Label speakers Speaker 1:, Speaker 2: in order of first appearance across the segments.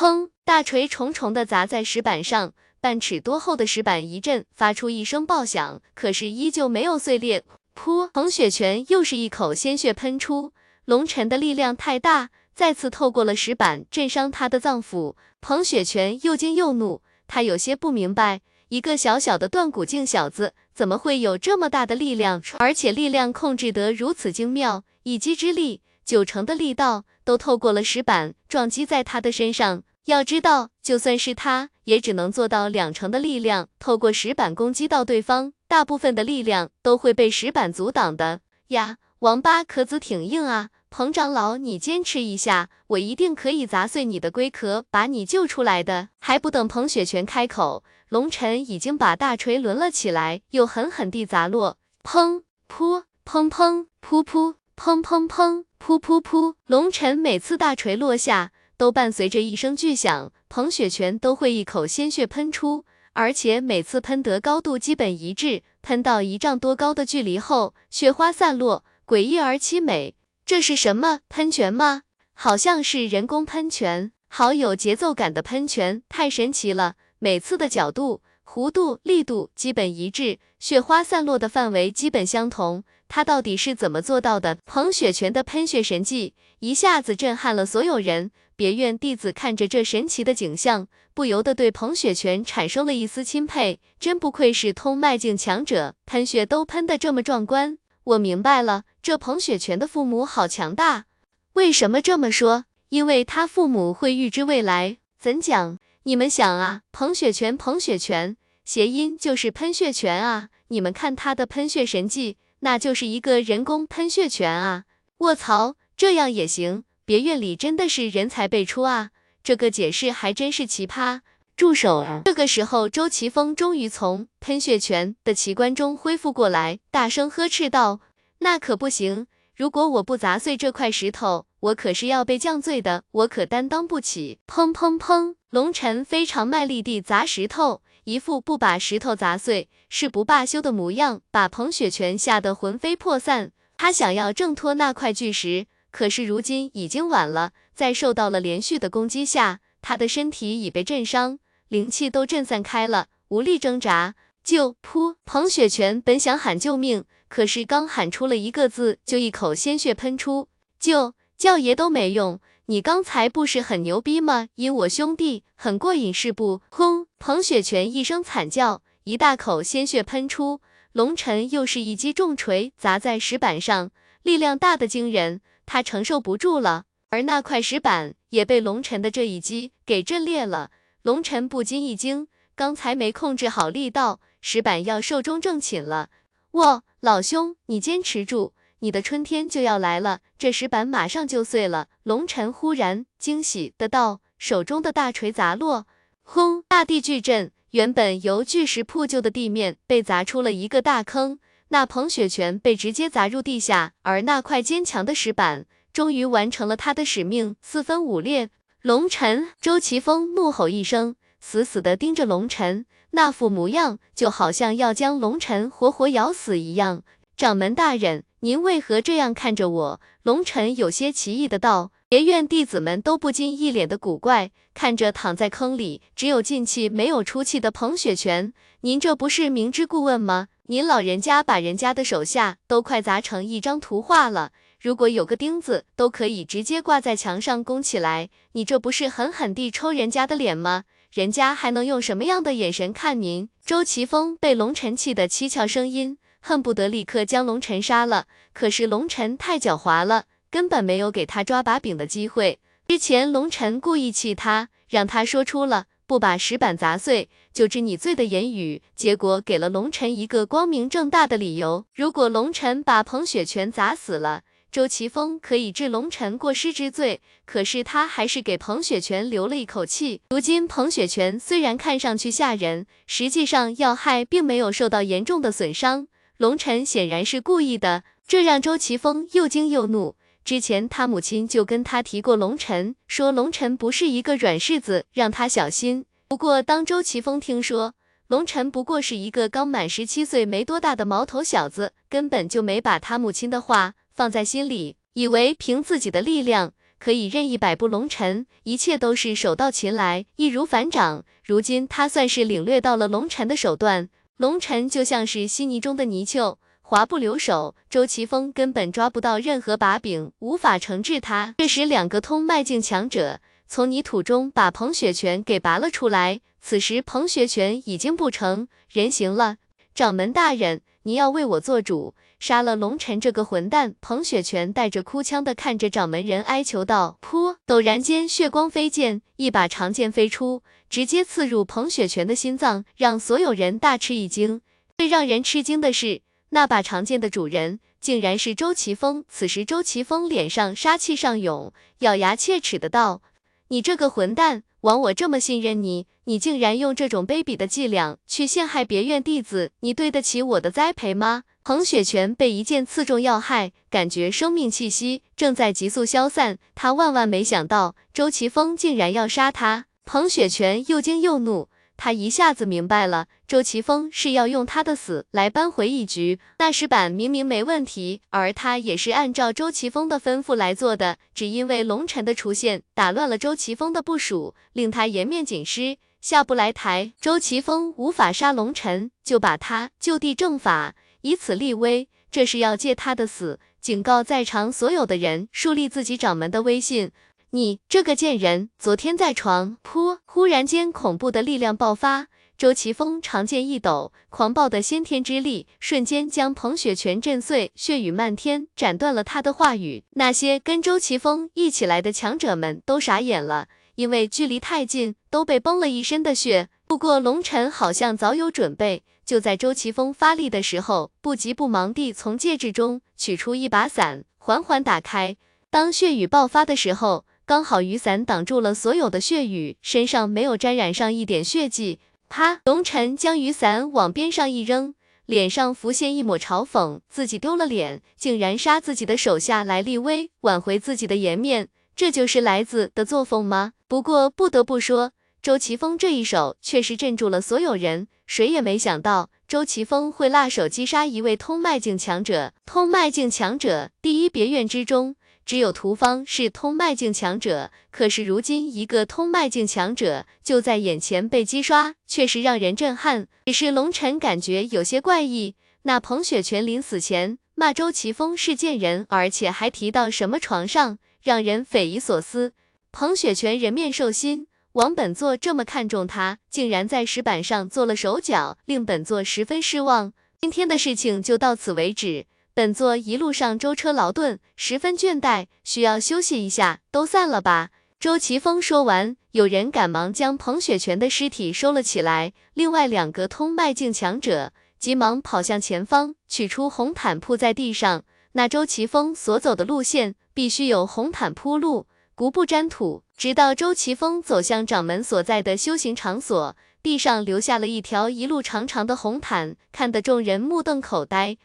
Speaker 1: 砰！大锤重重的砸在石板上，半尺多厚的石板一震，发出一声爆响，可是依旧没有碎裂。噗！彭雪泉又是一口鲜血喷出，龙晨的力量太大，再次透过了石板，震伤他的脏腑。彭雪泉又惊又怒，他有些不明白，一个小小的断骨境小子，怎么会有这么大的力量，而且力量控制得如此精妙，一击之力，九成的力道都透过了石板，撞击在他的身上。要知道，就算是他，也只能做到两成的力量透过石板攻击到对方，大部分的力量都会被石板阻挡的呀。王八壳子挺硬啊，彭长老，你坚持一下，我一定可以砸碎你的龟壳，把你救出来的。还不等彭雪泉开口，龙晨已经把大锤抡了起来，又狠狠地砸落，砰噗砰砰噗噗砰砰砰噗噗噗。龙晨每次大锤落下。都伴随着一声巨响，彭雪泉都会一口鲜血喷出，而且每次喷得高度基本一致，喷到一丈多高的距离后，雪花散落，诡异而凄美。这是什么喷泉吗？好像是人工喷泉，好有节奏感的喷泉，太神奇了！每次的角度、弧度、力度基本一致，雪花散落的范围基本相同。他到底是怎么做到的？彭雪泉的喷血神技一下子震撼了所有人。别院弟子看着这神奇的景象，不由得对彭雪泉产生了一丝钦佩。真不愧是通脉境强者，喷血都喷得这么壮观。我明白了，这彭雪泉的父母好强大。为什么这么说？因为他父母会预知未来。怎讲？你们想啊，彭雪泉，彭雪泉，谐音就是喷血泉啊。你们看他的喷血神技，那就是一个人工喷血泉啊。卧槽，这样也行？别院里真的是人才辈出啊！这个解释还真是奇葩。住手！这个时候，周奇峰终于从喷血泉的奇观中恢复过来，大声呵斥道：“那可不行！如果我不砸碎这块石头，我可是要被降罪的，我可担当不起！”砰砰砰！龙晨非常卖力地砸石头，一副不把石头砸碎誓不罢休的模样，把彭雪泉吓得魂飞魄散。他想要挣脱那块巨石。可是如今已经晚了，在受到了连续的攻击下，他的身体已被震伤，灵气都震散开了，无力挣扎。救！噗！彭雪泉本想喊救命，可是刚喊出了一个字，就一口鲜血喷出。救！叫爷都没用，你刚才不是很牛逼吗？因我兄弟很过瘾是不？轰！彭雪泉一声惨叫，一大口鲜血喷出。龙晨又是一击重锤砸在石板上，力量大的惊人。他承受不住了，而那块石板也被龙尘的这一击给震裂了。龙尘不禁一惊，刚才没控制好力道，石板要寿终正寝了。哇，老兄，你坚持住，你的春天就要来了，这石板马上就碎了。龙尘忽然惊喜的道，手中的大锤砸落，轰，大地巨震，原本由巨石铺就的地面被砸出了一个大坑。那彭雪泉被直接砸入地下，而那块坚强的石板终于完成了他的使命，四分五裂。龙尘，周奇峰怒吼一声，死死地盯着龙尘，那副模样就好像要将龙尘活活咬死一样。掌门大人，您为何这样看着我？龙尘有些奇异的道。别院弟子们都不禁一脸的古怪，看着躺在坑里只有进气没有出气的彭雪泉，您这不是明知故问吗？您老人家把人家的手下都快砸成一张图画了，如果有个钉子都可以直接挂在墙上供起来，你这不是狠狠地抽人家的脸吗？人家还能用什么样的眼神看您？周奇峰被龙晨气得七窍生音，恨不得立刻将龙晨杀了，可是龙晨太狡猾了，根本没有给他抓把柄的机会。之前龙晨故意气他，让他说出了。不把石板砸碎就知你罪的言语，结果给了龙晨一个光明正大的理由。如果龙晨把彭雪泉砸死了，周奇峰可以治龙晨过失之罪。可是他还是给彭雪泉留了一口气。如今彭雪泉虽然看上去吓人，实际上要害并没有受到严重的损伤。龙晨显然是故意的，这让周奇峰又惊又怒。之前他母亲就跟他提过龙晨，说龙晨不是一个软柿子，让他小心。不过当周奇峰听说龙晨不过是一个刚满十七岁没多大的毛头小子，根本就没把他母亲的话放在心里，以为凭自己的力量可以任意摆布龙尘，一切都是手到擒来，易如反掌。如今他算是领略到了龙尘的手段，龙尘就像是稀泥中的泥鳅，滑不留手，周奇峰根本抓不到任何把柄，无法惩治他。这时，两个通脉境强者从泥土中把彭雪泉给拔了出来。此时，彭雪泉已经不成人形了。掌门大人，你要为我做主，杀了龙尘这个混蛋！彭雪泉带着哭腔的看着掌门人哀求道。噗！陡然间，血光飞溅，一把长剑飞出，直接刺入彭雪泉的心脏，让所有人大吃一惊。最让人吃惊的是，那把长剑的主人竟然是周奇峰。此时，周奇峰脸上杀气上涌，咬牙切齿的道：“你这个混蛋！”枉我这么信任你，你竟然用这种卑鄙的伎俩去陷害别院弟子，你对得起我的栽培吗？彭雪泉被一剑刺中要害，感觉生命气息正在急速消散，他万万没想到周奇峰竟然要杀他。彭雪泉又惊又怒。他一下子明白了，周奇峰是要用他的死来扳回一局。那石板明明没问题，而他也是按照周奇峰的吩咐来做的，只因为龙尘的出现打乱了周奇峰的部署，令他颜面尽失，下不来台。周奇峰无法杀龙尘，就把他就地正法，以此立威，这是要借他的死警告在场所有的人，树立自己掌门的威信。你这个贱人，昨天在床铺！忽然间，恐怖的力量爆发，周奇峰长剑一抖，狂暴的先天之力瞬间将彭雪泉震碎，血雨漫天，斩断了他的话语。那些跟周奇峰一起来的强者们都傻眼了，因为距离太近，都被崩了一身的血。不过龙尘好像早有准备，就在周奇峰发力的时候，不急不忙地从戒指中取出一把伞，缓缓打开。当血雨爆发的时候。刚好雨伞挡住了所有的血雨，身上没有沾染上一点血迹。啪！龙尘将雨伞往边上一扔，脸上浮现一抹嘲讽，自己丢了脸，竟然杀自己的手下来立威，挽回自己的颜面，这就是来子的作风吗？不过不得不说，周奇峰这一手确实镇住了所有人，谁也没想到周奇峰会辣手击杀一位通脉境强者。通脉境强者，第一别院之中。只有屠方是通脉境强者，可是如今一个通脉境强者就在眼前被击刷，确实让人震撼。只是龙尘感觉有些怪异。那彭雪泉临死前骂周奇峰是贱人，而且还提到什么床上，让人匪夷所思。彭雪泉人面兽心，王本座这么看重他，竟然在石板上做了手脚，令本座十分失望。今天的事情就到此为止。本座一路上舟车劳顿，十分倦怠，需要休息一下，都散了吧。周奇峰说完，有人赶忙将彭雪泉的尸体收了起来。另外两个通脉境强者急忙跑向前方，取出红毯铺在地上。那周奇峰所走的路线必须有红毯铺路，足不沾土。直到周奇峰走向掌门所在的修行场所，地上留下了一条一路长长的红毯，看得众人目瞪口呆。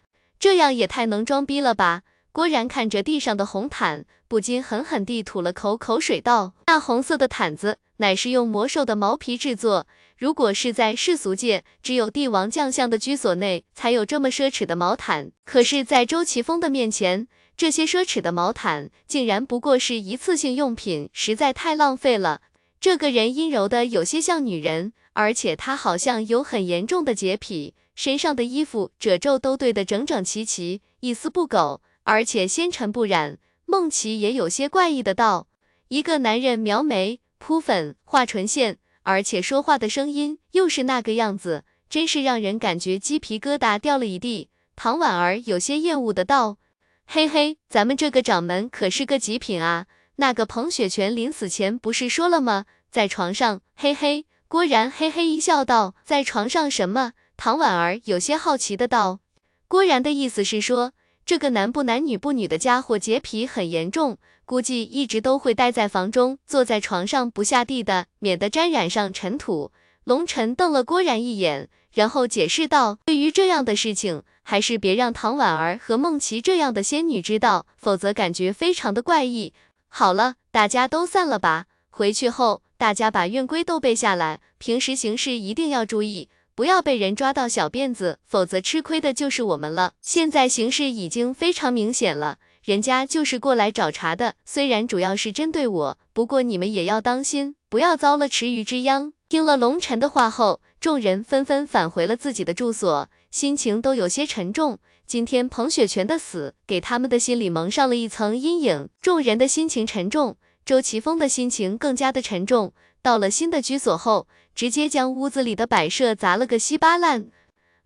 Speaker 1: 这样也太能装逼了吧！郭然看着地上的红毯，不禁狠狠地吐了口口水，道：“那红色的毯子乃是用魔兽的毛皮制作，如果是在世俗界，只有帝王将相的居所内才有这么奢侈的毛毯。可是，在周奇峰的面前，这些奢侈的毛毯竟然不过是一次性用品，实在太浪费了。这个人阴柔的有些像女人，而且他好像有很严重的洁癖。”身上的衣服褶皱都对得整整齐齐，一丝不苟，而且纤尘不染。梦琪也有些怪异的道：“一个男人描眉、铺粉、画唇线，而且说话的声音又是那个样子，真是让人感觉鸡皮疙瘩掉了一地。”唐婉儿有些厌恶的道：“嘿嘿，咱们这个掌门可是个极品啊！那个彭雪泉临死前不是说了吗？在床上，嘿嘿。”郭然嘿嘿一笑道：“在床上什么？”唐婉儿有些好奇的道：“郭然的意思是说，这个男不男女不女的家伙洁癖很严重，估计一直都会待在房中，坐在床上不下地的，免得沾染上尘土。”龙尘瞪了郭然一眼，然后解释道：“对于这样的事情，还是别让唐婉儿和梦琪这样的仙女知道，否则感觉非常的怪异。好了，大家都散了吧。回去后，大家把院规都背下来，平时行事一定要注意。”不要被人抓到小辫子，否则吃亏的就是我们了。现在形势已经非常明显了，人家就是过来找茬的，虽然主要是针对我，不过你们也要当心，不要遭了池鱼之殃。听了龙晨的话后，众人纷纷返回了自己的住所，心情都有些沉重。今天彭雪泉的死，给他们的心里蒙上了一层阴影。众人的心情沉重，周奇峰的心情更加的沉重。到了新的居所后，直接将屋子里的摆设砸了个稀巴烂。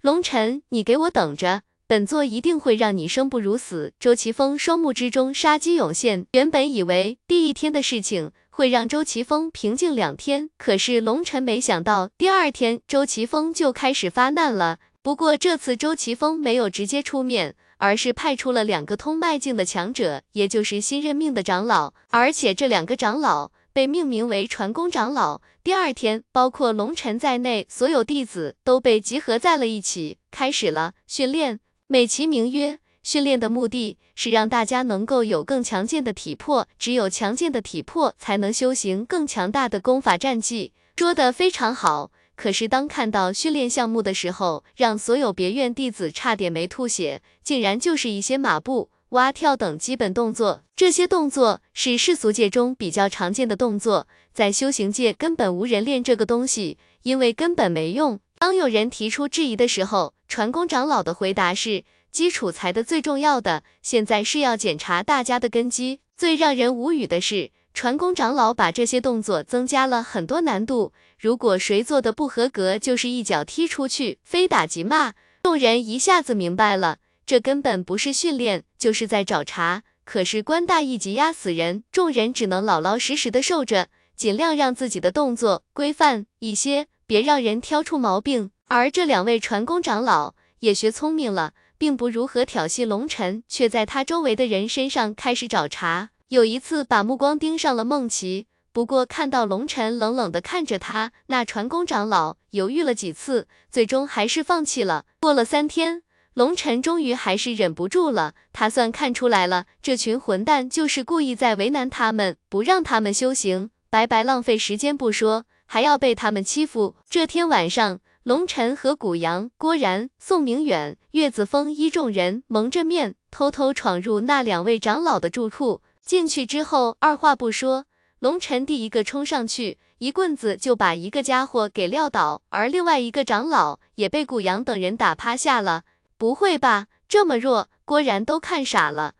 Speaker 1: 龙晨，你给我等着，本座一定会让你生不如死。周奇峰双目之中杀机涌现，原本以为第一天的事情。会让周奇峰平静两天，可是龙晨没想到第二天周奇峰就开始发难了。不过这次周奇峰没有直接出面，而是派出了两个通脉境的强者，也就是新任命的长老，而且这两个长老被命名为传功长老。第二天，包括龙晨在内，所有弟子都被集合在了一起，开始了训练，美其名曰。训练的目的是让大家能够有更强健的体魄，只有强健的体魄，才能修行更强大的功法战技。说的非常好，可是当看到训练项目的时候，让所有别院弟子差点没吐血，竟然就是一些马步、蛙跳等基本动作。这些动作是世俗界中比较常见的动作，在修行界根本无人练这个东西，因为根本没用。当有人提出质疑的时候，传功长老的回答是。基础才的最重要的，现在是要检查大家的根基。最让人无语的是，传功长老把这些动作增加了很多难度，如果谁做的不合格，就是一脚踢出去，非打即骂。众人一下子明白了，这根本不是训练，就是在找茬。可是官大一级压死人，众人只能老老实实的受着，尽量让自己的动作规范一些，别让人挑出毛病。而这两位传功长老也学聪明了。并不如何挑衅龙尘，却在他周围的人身上开始找茬。有一次把目光盯上了梦琪，不过看到龙尘冷冷的看着他，那传功长老犹豫了几次，最终还是放弃了。过了三天，龙尘终于还是忍不住了，他算看出来了，这群混蛋就是故意在为难他们，不让他们修行，白白浪费时间不说，还要被他们欺负。这天晚上。龙晨和古阳、郭然、宋明远、岳子峰一众人蒙着面，偷偷闯入那两位长老的住处。进去之后，二话不说，龙晨第一个冲上去，一棍子就把一个家伙给撂倒，而另外一个长老也被古阳等人打趴下了。不会吧，这么弱？郭然都看傻了。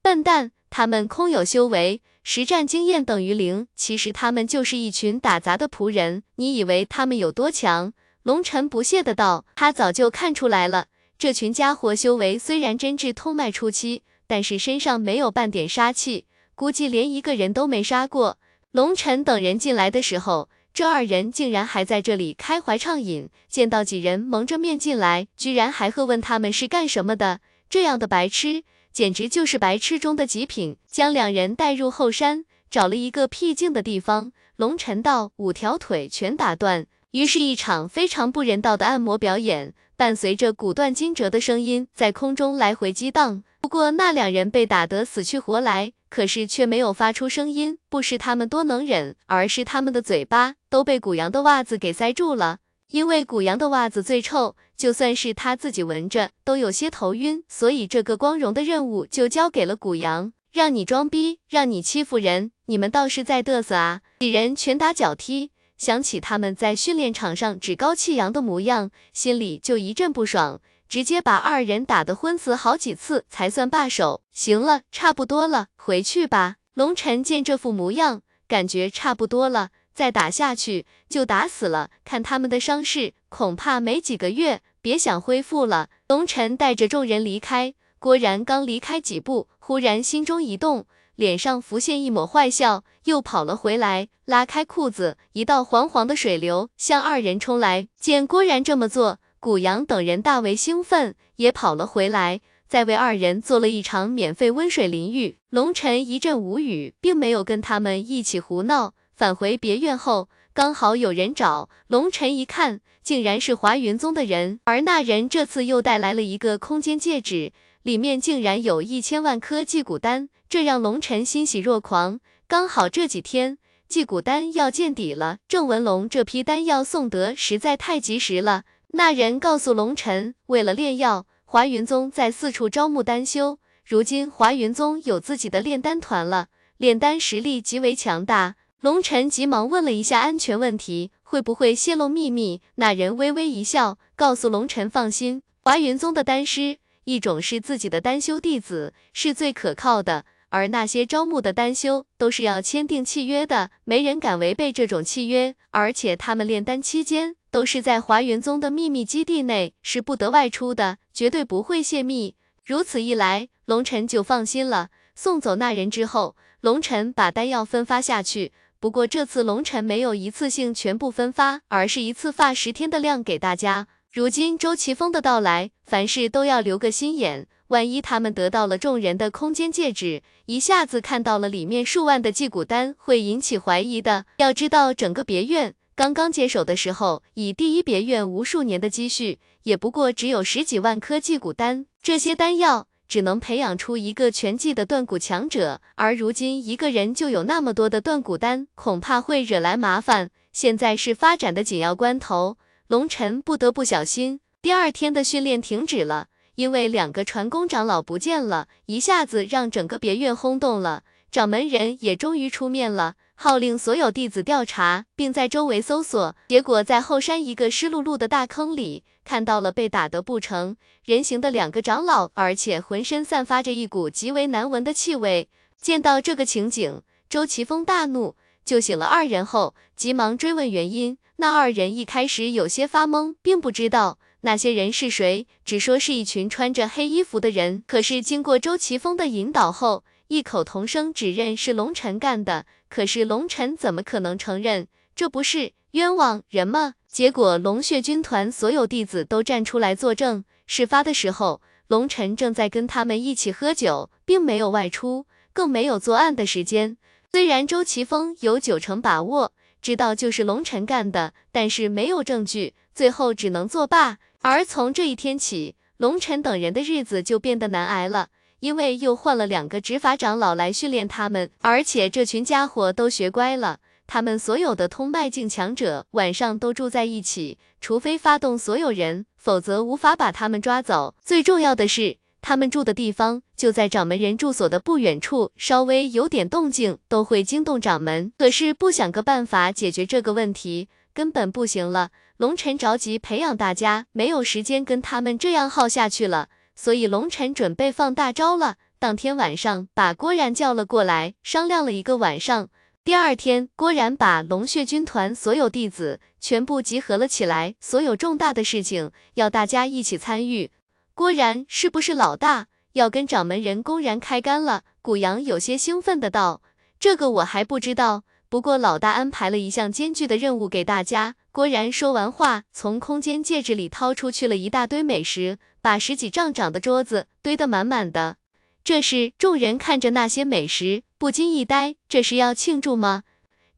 Speaker 1: 笨蛋，他们空有修为，实战经验等于零，其实他们就是一群打杂的仆人。你以为他们有多强？龙尘不屑的道：“他早就看出来了，这群家伙修为虽然真至通脉初期，但是身上没有半点杀气，估计连一个人都没杀过。龙尘等人进来的时候，这二人竟然还在这里开怀畅饮。见到几人蒙着面进来，居然还喝问他们是干什么的，这样的白痴简直就是白痴中的极品。将两人带入后山，找了一个僻静的地方。龙尘道：五条腿全打断。”于是，一场非常不人道的按摩表演，伴随着骨断筋折的声音，在空中来回激荡。不过，那两人被打得死去活来，可是却没有发出声音。不是他们多能忍，而是他们的嘴巴都被古阳的袜子给塞住了。因为古阳的袜子最臭，就算是他自己闻着都有些头晕，所以这个光荣的任务就交给了古阳，让你装逼，让你欺负人，你们倒是在嘚瑟啊！几人拳打脚踢。想起他们在训练场上趾高气扬的模样，心里就一阵不爽，直接把二人打得昏死好几次才算罢手。行了，差不多了，回去吧。龙晨见这副模样，感觉差不多了，再打下去就打死了。看他们的伤势，恐怕没几个月，别想恢复了。龙晨带着众人离开，郭然刚离开几步，忽然心中一动。脸上浮现一抹坏笑，又跑了回来，拉开裤子，一道黄黄的水流向二人冲来。见郭然这么做，古阳等人大为兴奋，也跑了回来，再为二人做了一场免费温水淋浴。龙尘一阵无语，并没有跟他们一起胡闹。返回别院后，刚好有人找龙尘，一看，竟然是华云宗的人，而那人这次又带来了一个空间戒指，里面竟然有一千万颗祭骨丹。这让龙尘欣喜若狂，刚好这几天祭骨丹要见底了，郑文龙这批丹药送得实在太及时了。那人告诉龙尘，为了炼药，华云宗在四处招募丹修，如今华云宗有自己的炼丹团了，炼丹实力极为强大。龙晨急忙问了一下安全问题，会不会泄露秘密？那人微微一笑，告诉龙晨放心，华云宗的丹师，一种是自己的丹修弟子，是最可靠的，而那些招募的丹修都是要签订契约的，没人敢违背这种契约，而且他们炼丹期间都是在华云宗的秘密基地内，是不得外出的，绝对不会泄密。如此一来，龙晨就放心了。送走那人之后，龙晨把丹药分发下去。不过这次龙晨没有一次性全部分发，而是一次发十天的量给大家。如今周奇峰的到来，凡事都要留个心眼。万一他们得到了众人的空间戒指，一下子看到了里面数万的祭骨丹，会引起怀疑的。要知道，整个别院刚刚接手的时候，以第一别院无数年的积蓄，也不过只有十几万颗祭骨丹。这些丹药只能培养出一个全季的断骨强者，而如今一个人就有那么多的断骨丹，恐怕会惹来麻烦。现在是发展的紧要关头，龙尘不得不小心。第二天的训练停止了，因为两个传功长老不见了，一下子让整个别院轰动了。掌门人也终于出面了。号令所有弟子调查，并在周围搜索。结果在后山一个湿漉漉的大坑里，看到了被打得不成人形的两个长老，而且浑身散发着一股极为难闻的气味。见到这个情景，周奇峰大怒，救醒了二人后，急忙追问原因。那二人一开始有些发懵，并不知道那些人是谁，只说是一群穿着黑衣服的人。可是经过周奇峰的引导后，异口同声指认是龙尘干的。可是龙尘怎么可能承认？这不是冤枉人吗？结果龙血军团所有弟子都站出来作证，事发的时候，龙尘正在跟他们一起喝酒，并没有外出，更没有作案的时间。虽然周奇峰有九成把握知道就是龙尘干的，但是没有证据，最后只能作罢。而从这一天起，龙尘等人的日子就变得难挨了。因为又换了两个执法长老来训练他们，而且这群家伙都学乖了，他们所有的通脉境强者晚上都住在一起，除非发动所有人，否则无法把他们抓走。最重要的是，他们住的地方就在掌门人住所的不远处，稍微有点动静都会惊动掌门。可是不想个办法解决这个问题，根本不行了。龙尘着急培养大家，没有时间跟他们这样耗下去了。所以龙晨准备放大招了。当天晚上，把郭然叫了过来，商量了一个晚上。第二天，郭然把龙血军团所有弟子全部集合了起来，所有重大的事情要大家一起参与。郭然是不是老大要跟掌门人公然开干了？古阳有些兴奋的道：“这个我还不知道，不过老大安排了一项艰巨的任务给大家。”郭然说完话，从空间戒指里掏出去了一大堆美食。把十几丈长的桌子堆得满满的，这时众人看着那些美食不禁一呆，这是要庆祝吗？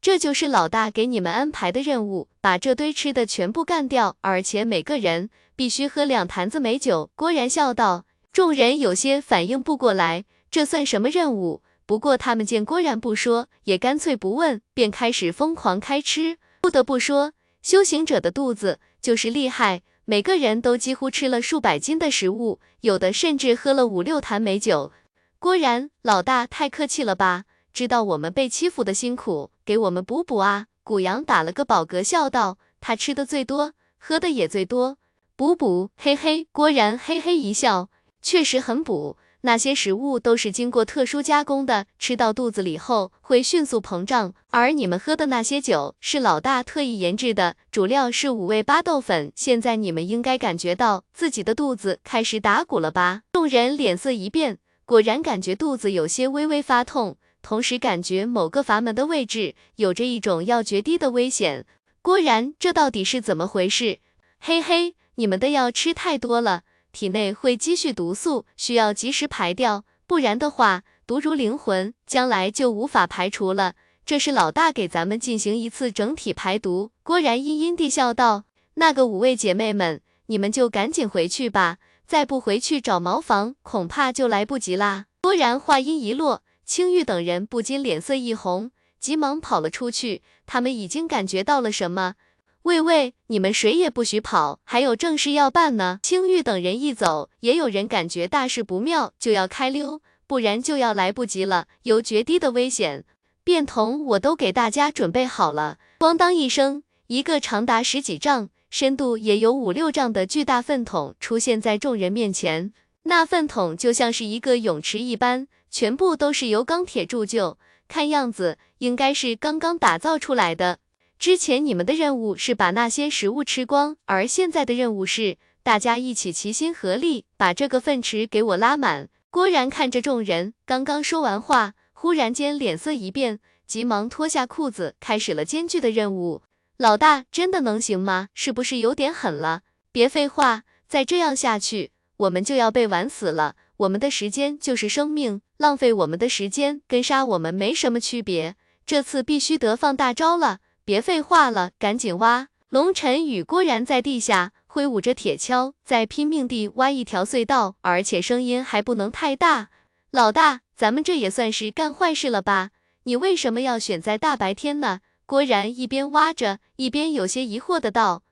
Speaker 1: 这就是老大给你们安排的任务，把这堆吃的全部干掉，而且每个人必须喝两坛子美酒。郭然笑道，众人有些反应不过来，这算什么任务？不过他们见郭然不说，也干脆不问，便开始疯狂开吃。不得不说，修行者的肚子就是厉害。每个人都几乎吃了数百斤的食物，有的甚至喝了五六坛美酒。郭然老大太客气了吧？知道我们被欺负的辛苦，给我们补补啊！古阳打了个饱嗝，笑道：“他吃的最多，喝的也最多，补补，嘿嘿。”郭然嘿嘿一笑，确实很补。那些食物都是经过特殊加工的，吃到肚子里后会迅速膨胀。而你们喝的那些酒是老大特意研制的，主料是五味巴豆粉。现在你们应该感觉到自己的肚子开始打鼓了吧？众人脸色一变，果然感觉肚子有些微微发痛，同时感觉某个阀门的位置有着一种要决堤的危险。果然，这到底是怎么回事？嘿嘿，你们的药吃太多了。体内会积蓄毒素，需要及时排掉，不然的话，毒如灵魂，将来就无法排除了。这是老大给咱们进行一次整体排毒。郭然阴阴地笑道：“那个五位姐妹们，你们就赶紧回去吧，再不回去找茅房，恐怕就来不及啦。”郭然话音一落，青玉等人不禁脸色一红，急忙跑了出去。他们已经感觉到了什么。喂喂，你们谁也不许跑，还有正事要办呢。青玉等人一走，也有人感觉大事不妙，就要开溜。不然就要来不及了，有绝堤的危险。便桶我都给大家准备好了。咣当一声，一个长达十几丈、深度也有五六丈的巨大粪桶出现在众人面前。那粪桶就像是一个泳池一般，全部都是由钢铁铸就，看样子应该是刚刚打造出来的。之前你们的任务是把那些食物吃光，而现在的任务是大家一起齐心合力把这个粪池给我拉满。郭然看着众人，刚刚说完话，忽然间脸色一变，急忙脱下裤子，开始了艰巨的任务。老大，真的能行吗？是不是有点狠了？别废话，再这样下去，我们就要被玩死了。我们的时间就是生命，浪费我们的时间跟杀我们没什么区别。这次必须得放大招了。别废话了，赶紧挖！龙尘与郭然在地下挥舞着铁锹，在拼命地挖一条隧道，而且声音还不能太大。老大，咱们这也算是干坏事了吧？你为什么要选在大白天呢？郭然一边挖着，一边有些疑惑的道：“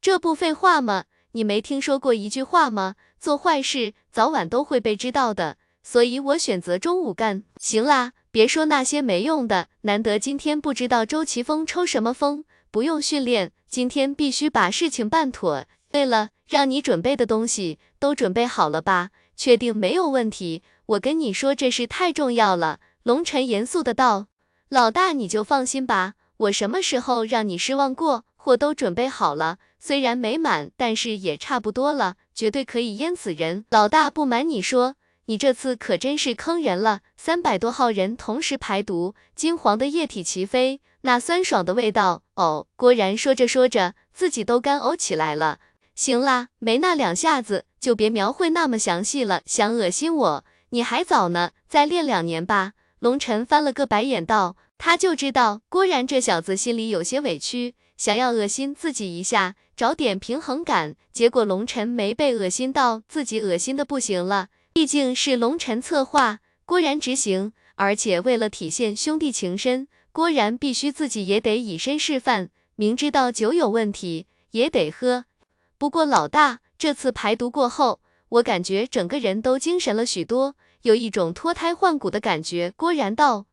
Speaker 1: 这不废话吗？你没听说过一句话吗？做坏事早晚都会被知道的，所以我选择中午干。行啦。”别说那些没用的，难得今天不知道周奇峰抽什么风，不用训练，今天必须把事情办妥。对了，让你准备的东西都准备好了吧？确定没有问题？我跟你说，这事太重要了。龙尘严肃的道。老大你就放心吧，我什么时候让你失望过？货都准备好了，虽然没满，但是也差不多了，绝对可以淹死人。老大不瞒你说。你这次可真是坑人了，三百多号人同时排毒，金黄的液体齐飞，那酸爽的味道，哦！郭然说着说着，自己都干呕起来了。行啦，没那两下子，就别描绘那么详细了，想恶心我，你还早呢，再练两年吧。龙晨翻了个白眼道，他就知道郭然这小子心里有些委屈，想要恶心自己一下，找点平衡感，结果龙晨没被恶心到，自己恶心的不行了。毕竟是龙尘策划，郭然执行，而且为了体现兄弟情深，郭然必须自己也得以身示范，明知道酒有问题也得喝。不过老大，这次排毒过后，我感觉整个人都精神了许多，有一种脱胎换骨的感觉。郭然道：“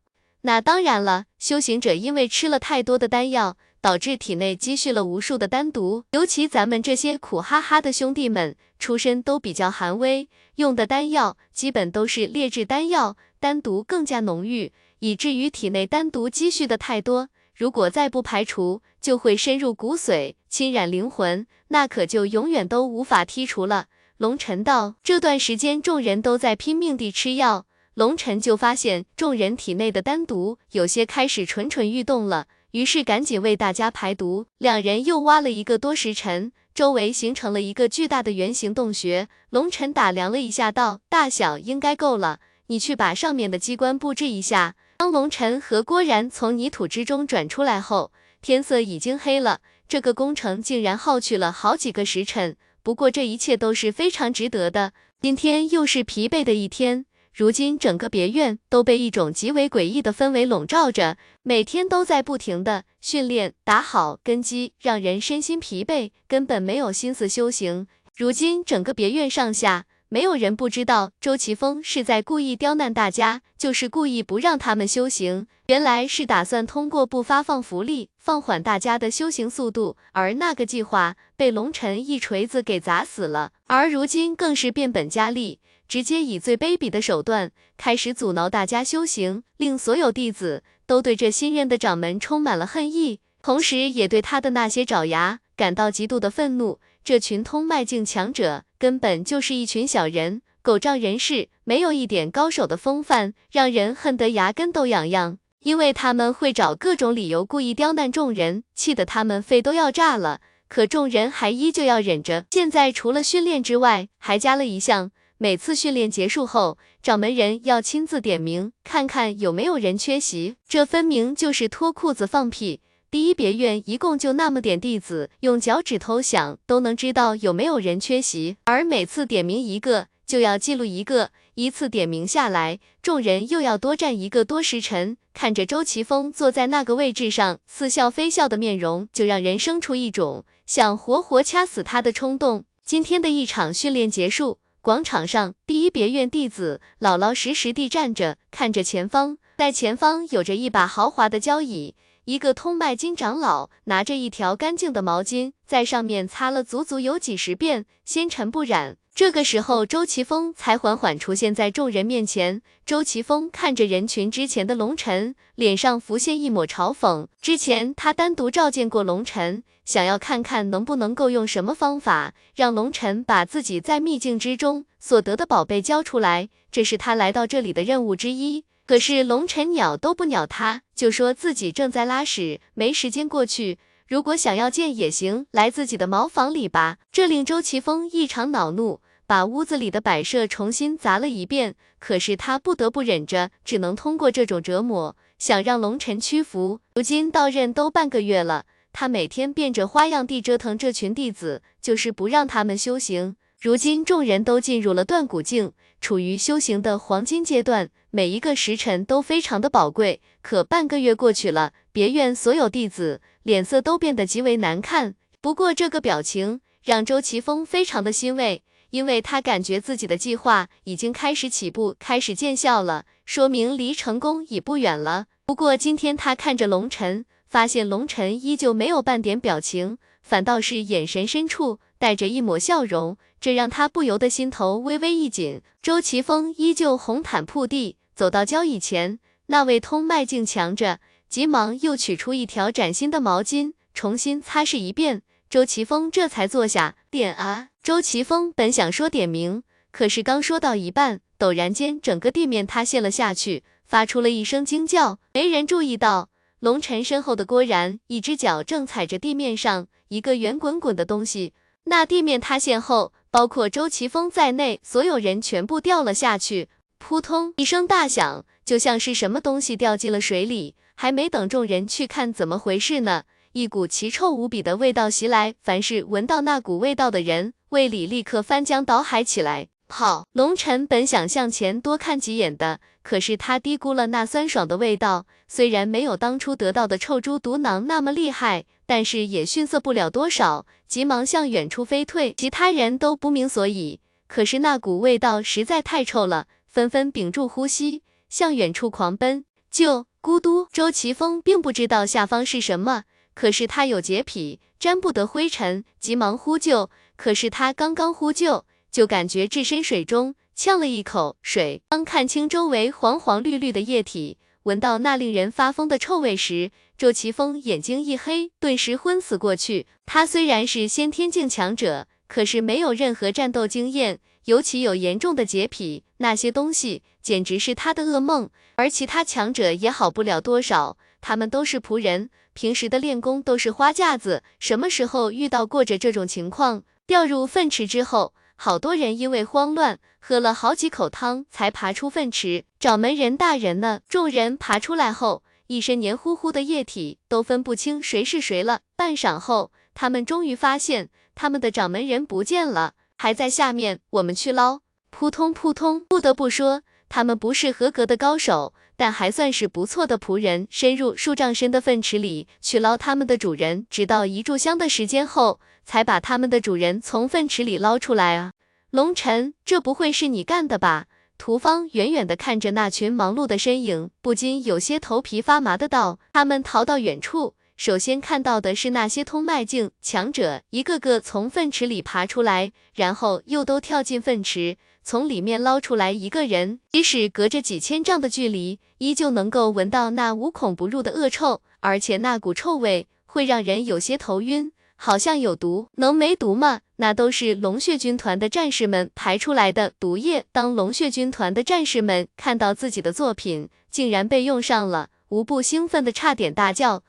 Speaker 1: 那当然了，修行者因为吃了太多的丹药。”导致体内积蓄了无数的丹毒，尤其咱们这些苦哈哈的兄弟们，出身都比较寒微，用的丹药基本都是劣质丹药，丹毒更加浓郁，以至于体内丹毒积蓄的太多，如果再不排除，就会深入骨髓，侵染灵魂，那可就永远都无法剔除了。龙尘道，这段时间众人都在拼命地吃药，龙尘就发现众人体内的丹毒有些开始蠢蠢欲动了。于是赶紧为大家排毒，两人又挖了一个多时辰，周围形成了一个巨大的圆形洞穴。龙尘打量了一下，道：“大小应该够了，你去把上面的机关布置一下。”当龙尘和郭然从泥土之中转出来后，天色已经黑了。这个工程竟然耗去了好几个时辰，不过这一切都是非常值得的。今天又是疲惫的一天。如今整个别院都被一种极为诡异的氛围笼罩着，每天都在不停的训练打好根基，让人身心疲惫，根本没有心思修行。如今整个别院上下没有人不知道周奇峰是在故意刁难大家，就是故意不让他们修行，原来是打算通过不发放福利放缓大家的修行速度，而那个计划被龙尘一锤子给砸死了，而如今更是变本加厉。直接以最卑鄙的手段开始阻挠大家修行，令所有弟子都对这新任的掌门充满了恨意，同时也对他的那些爪牙感到极度的愤怒。这群通脉境强者根本就是一群小人，狗仗人势，没有一点高手的风范，让人恨得牙根都痒痒。因为他们会找各种理由故意刁难众人，气得他们肺都要炸了。可众人还依旧要忍着。现在除了训练之外，还加了一项。每次训练结束后，掌门人要亲自点名，看看有没有人缺席。这分明就是脱裤子放屁。第一别院一共就那么点弟子，用脚趾头想都能知道有没有人缺席。而每次点名一个，就要记录一个，一次点名下来，众人又要多站一个多时辰。看着周奇峰坐在那个位置上，似笑非笑的面容，就让人生出一种想活活掐死他的冲动。今天的一场训练结束。广场上，第一别院弟子老老实实地站着，看着前方。在前方有着一把豪华的交椅，一个通脉金长老拿着一条干净的毛巾，在上面擦了足足有几十遍，纤尘不染。这个时候，周奇峰才缓缓出现在众人面前。周奇峰看着人群之前的龙尘，脸上浮现一抹嘲讽。之前他单独召见过龙尘，想要看看能不能够用什么方法让龙尘把自己在秘境之中所得的宝贝交出来，这是他来到这里的任务之一。可是龙尘鸟都不鸟他，就说自己正在拉屎，没时间过去。如果想要见也行，来自己的茅房里吧。这令周奇峰异常恼怒。把屋子里的摆设重新砸了一遍，可是他不得不忍着，只能通过这种折磨，想让龙尘屈服。如今到任都半个月了，他每天变着花样地折腾这群弟子，就是不让他们修行。如今众人都进入了断骨境，处于修行的黄金阶段，每一个时辰都非常的宝贵。可半个月过去了，别院所有弟子脸色都变得极为难看。不过这个表情让周奇峰非常的欣慰。因为他感觉自己的计划已经开始起步，开始见效了，说明离成功已不远了。不过今天他看着龙尘，发现龙尘依旧没有半点表情，反倒是眼神深处带着一抹笑容，这让他不由得心头微微一紧。周奇峰依旧红毯铺地，走到交椅前，那位通脉境强者急忙又取出一条崭新的毛巾，重新擦拭一遍。周奇峰这才坐下，点啊。周奇峰本想说点名，可是刚说到一半，陡然间整个地面塌陷了下去，发出了一声惊叫。没人注意到，龙尘身后的郭然一只脚正踩着地面上一个圆滚滚的东西。那地面塌陷后，包括周奇峰在内，所有人全部掉了下去。扑通一声大响，就像是什么东西掉进了水里。还没等众人去看怎么回事呢，一股奇臭无比的味道袭来，凡是闻到那股味道的人。胃里立刻翻江倒海起来。好，龙尘本想向前多看几眼的，可是他低估了那酸爽的味道。虽然没有当初得到的臭猪毒囊那么厉害，但是也逊色不了多少。急忙向远处飞退。其他人都不明所以，可是那股味道实在太臭了，纷纷屏住呼吸，向远处狂奔。救！咕嘟！周奇峰并不知道下方是什么，可是他有洁癖，沾不得灰尘，急忙呼救。可是他刚刚呼救，就感觉置身水中，呛了一口水。当看清周围黄黄绿绿的液体，闻到那令人发疯的臭味时，周奇峰眼睛一黑，顿时昏死过去。他虽然是先天境强者，可是没有任何战斗经验，尤其有严重的洁癖，那些东西简直是他的噩梦。而其他强者也好不了多少，他们都是仆人，平时的练功都是花架子，什么时候遇到过着这种情况？掉入粪池之后，好多人因为慌乱，喝了好几口汤才爬出粪池。掌门人大人呢？众人爬出来后，一身黏糊糊的液体，都分不清谁是谁了。半晌后，他们终于发现他们的掌门人不见了，还在下面。我们去捞。扑通扑通，不得不说，他们不是合格的高手，但还算是不错的仆人。深入数丈深的粪池里去捞他们的主人，直到一炷香的时间后。才把他们的主人从粪池里捞出来啊！龙尘，这不会是你干的吧？屠方远远的看着那群忙碌的身影，不禁有些头皮发麻的道：“他们逃到远处，首先看到的是那些通脉境强者，一个个从粪池里爬出来，然后又都跳进粪池，从里面捞出来一个人。即使隔着几千丈的距离，依旧能够闻到那无孔不入的恶臭，而且那股臭味会让人有些头晕。”好像有毒，能没毒吗？那都是龙血军团的战士们排出来的毒液。当龙血军团的战士们看到自己的作品竟然被用上了，无不兴奋的差点大叫：“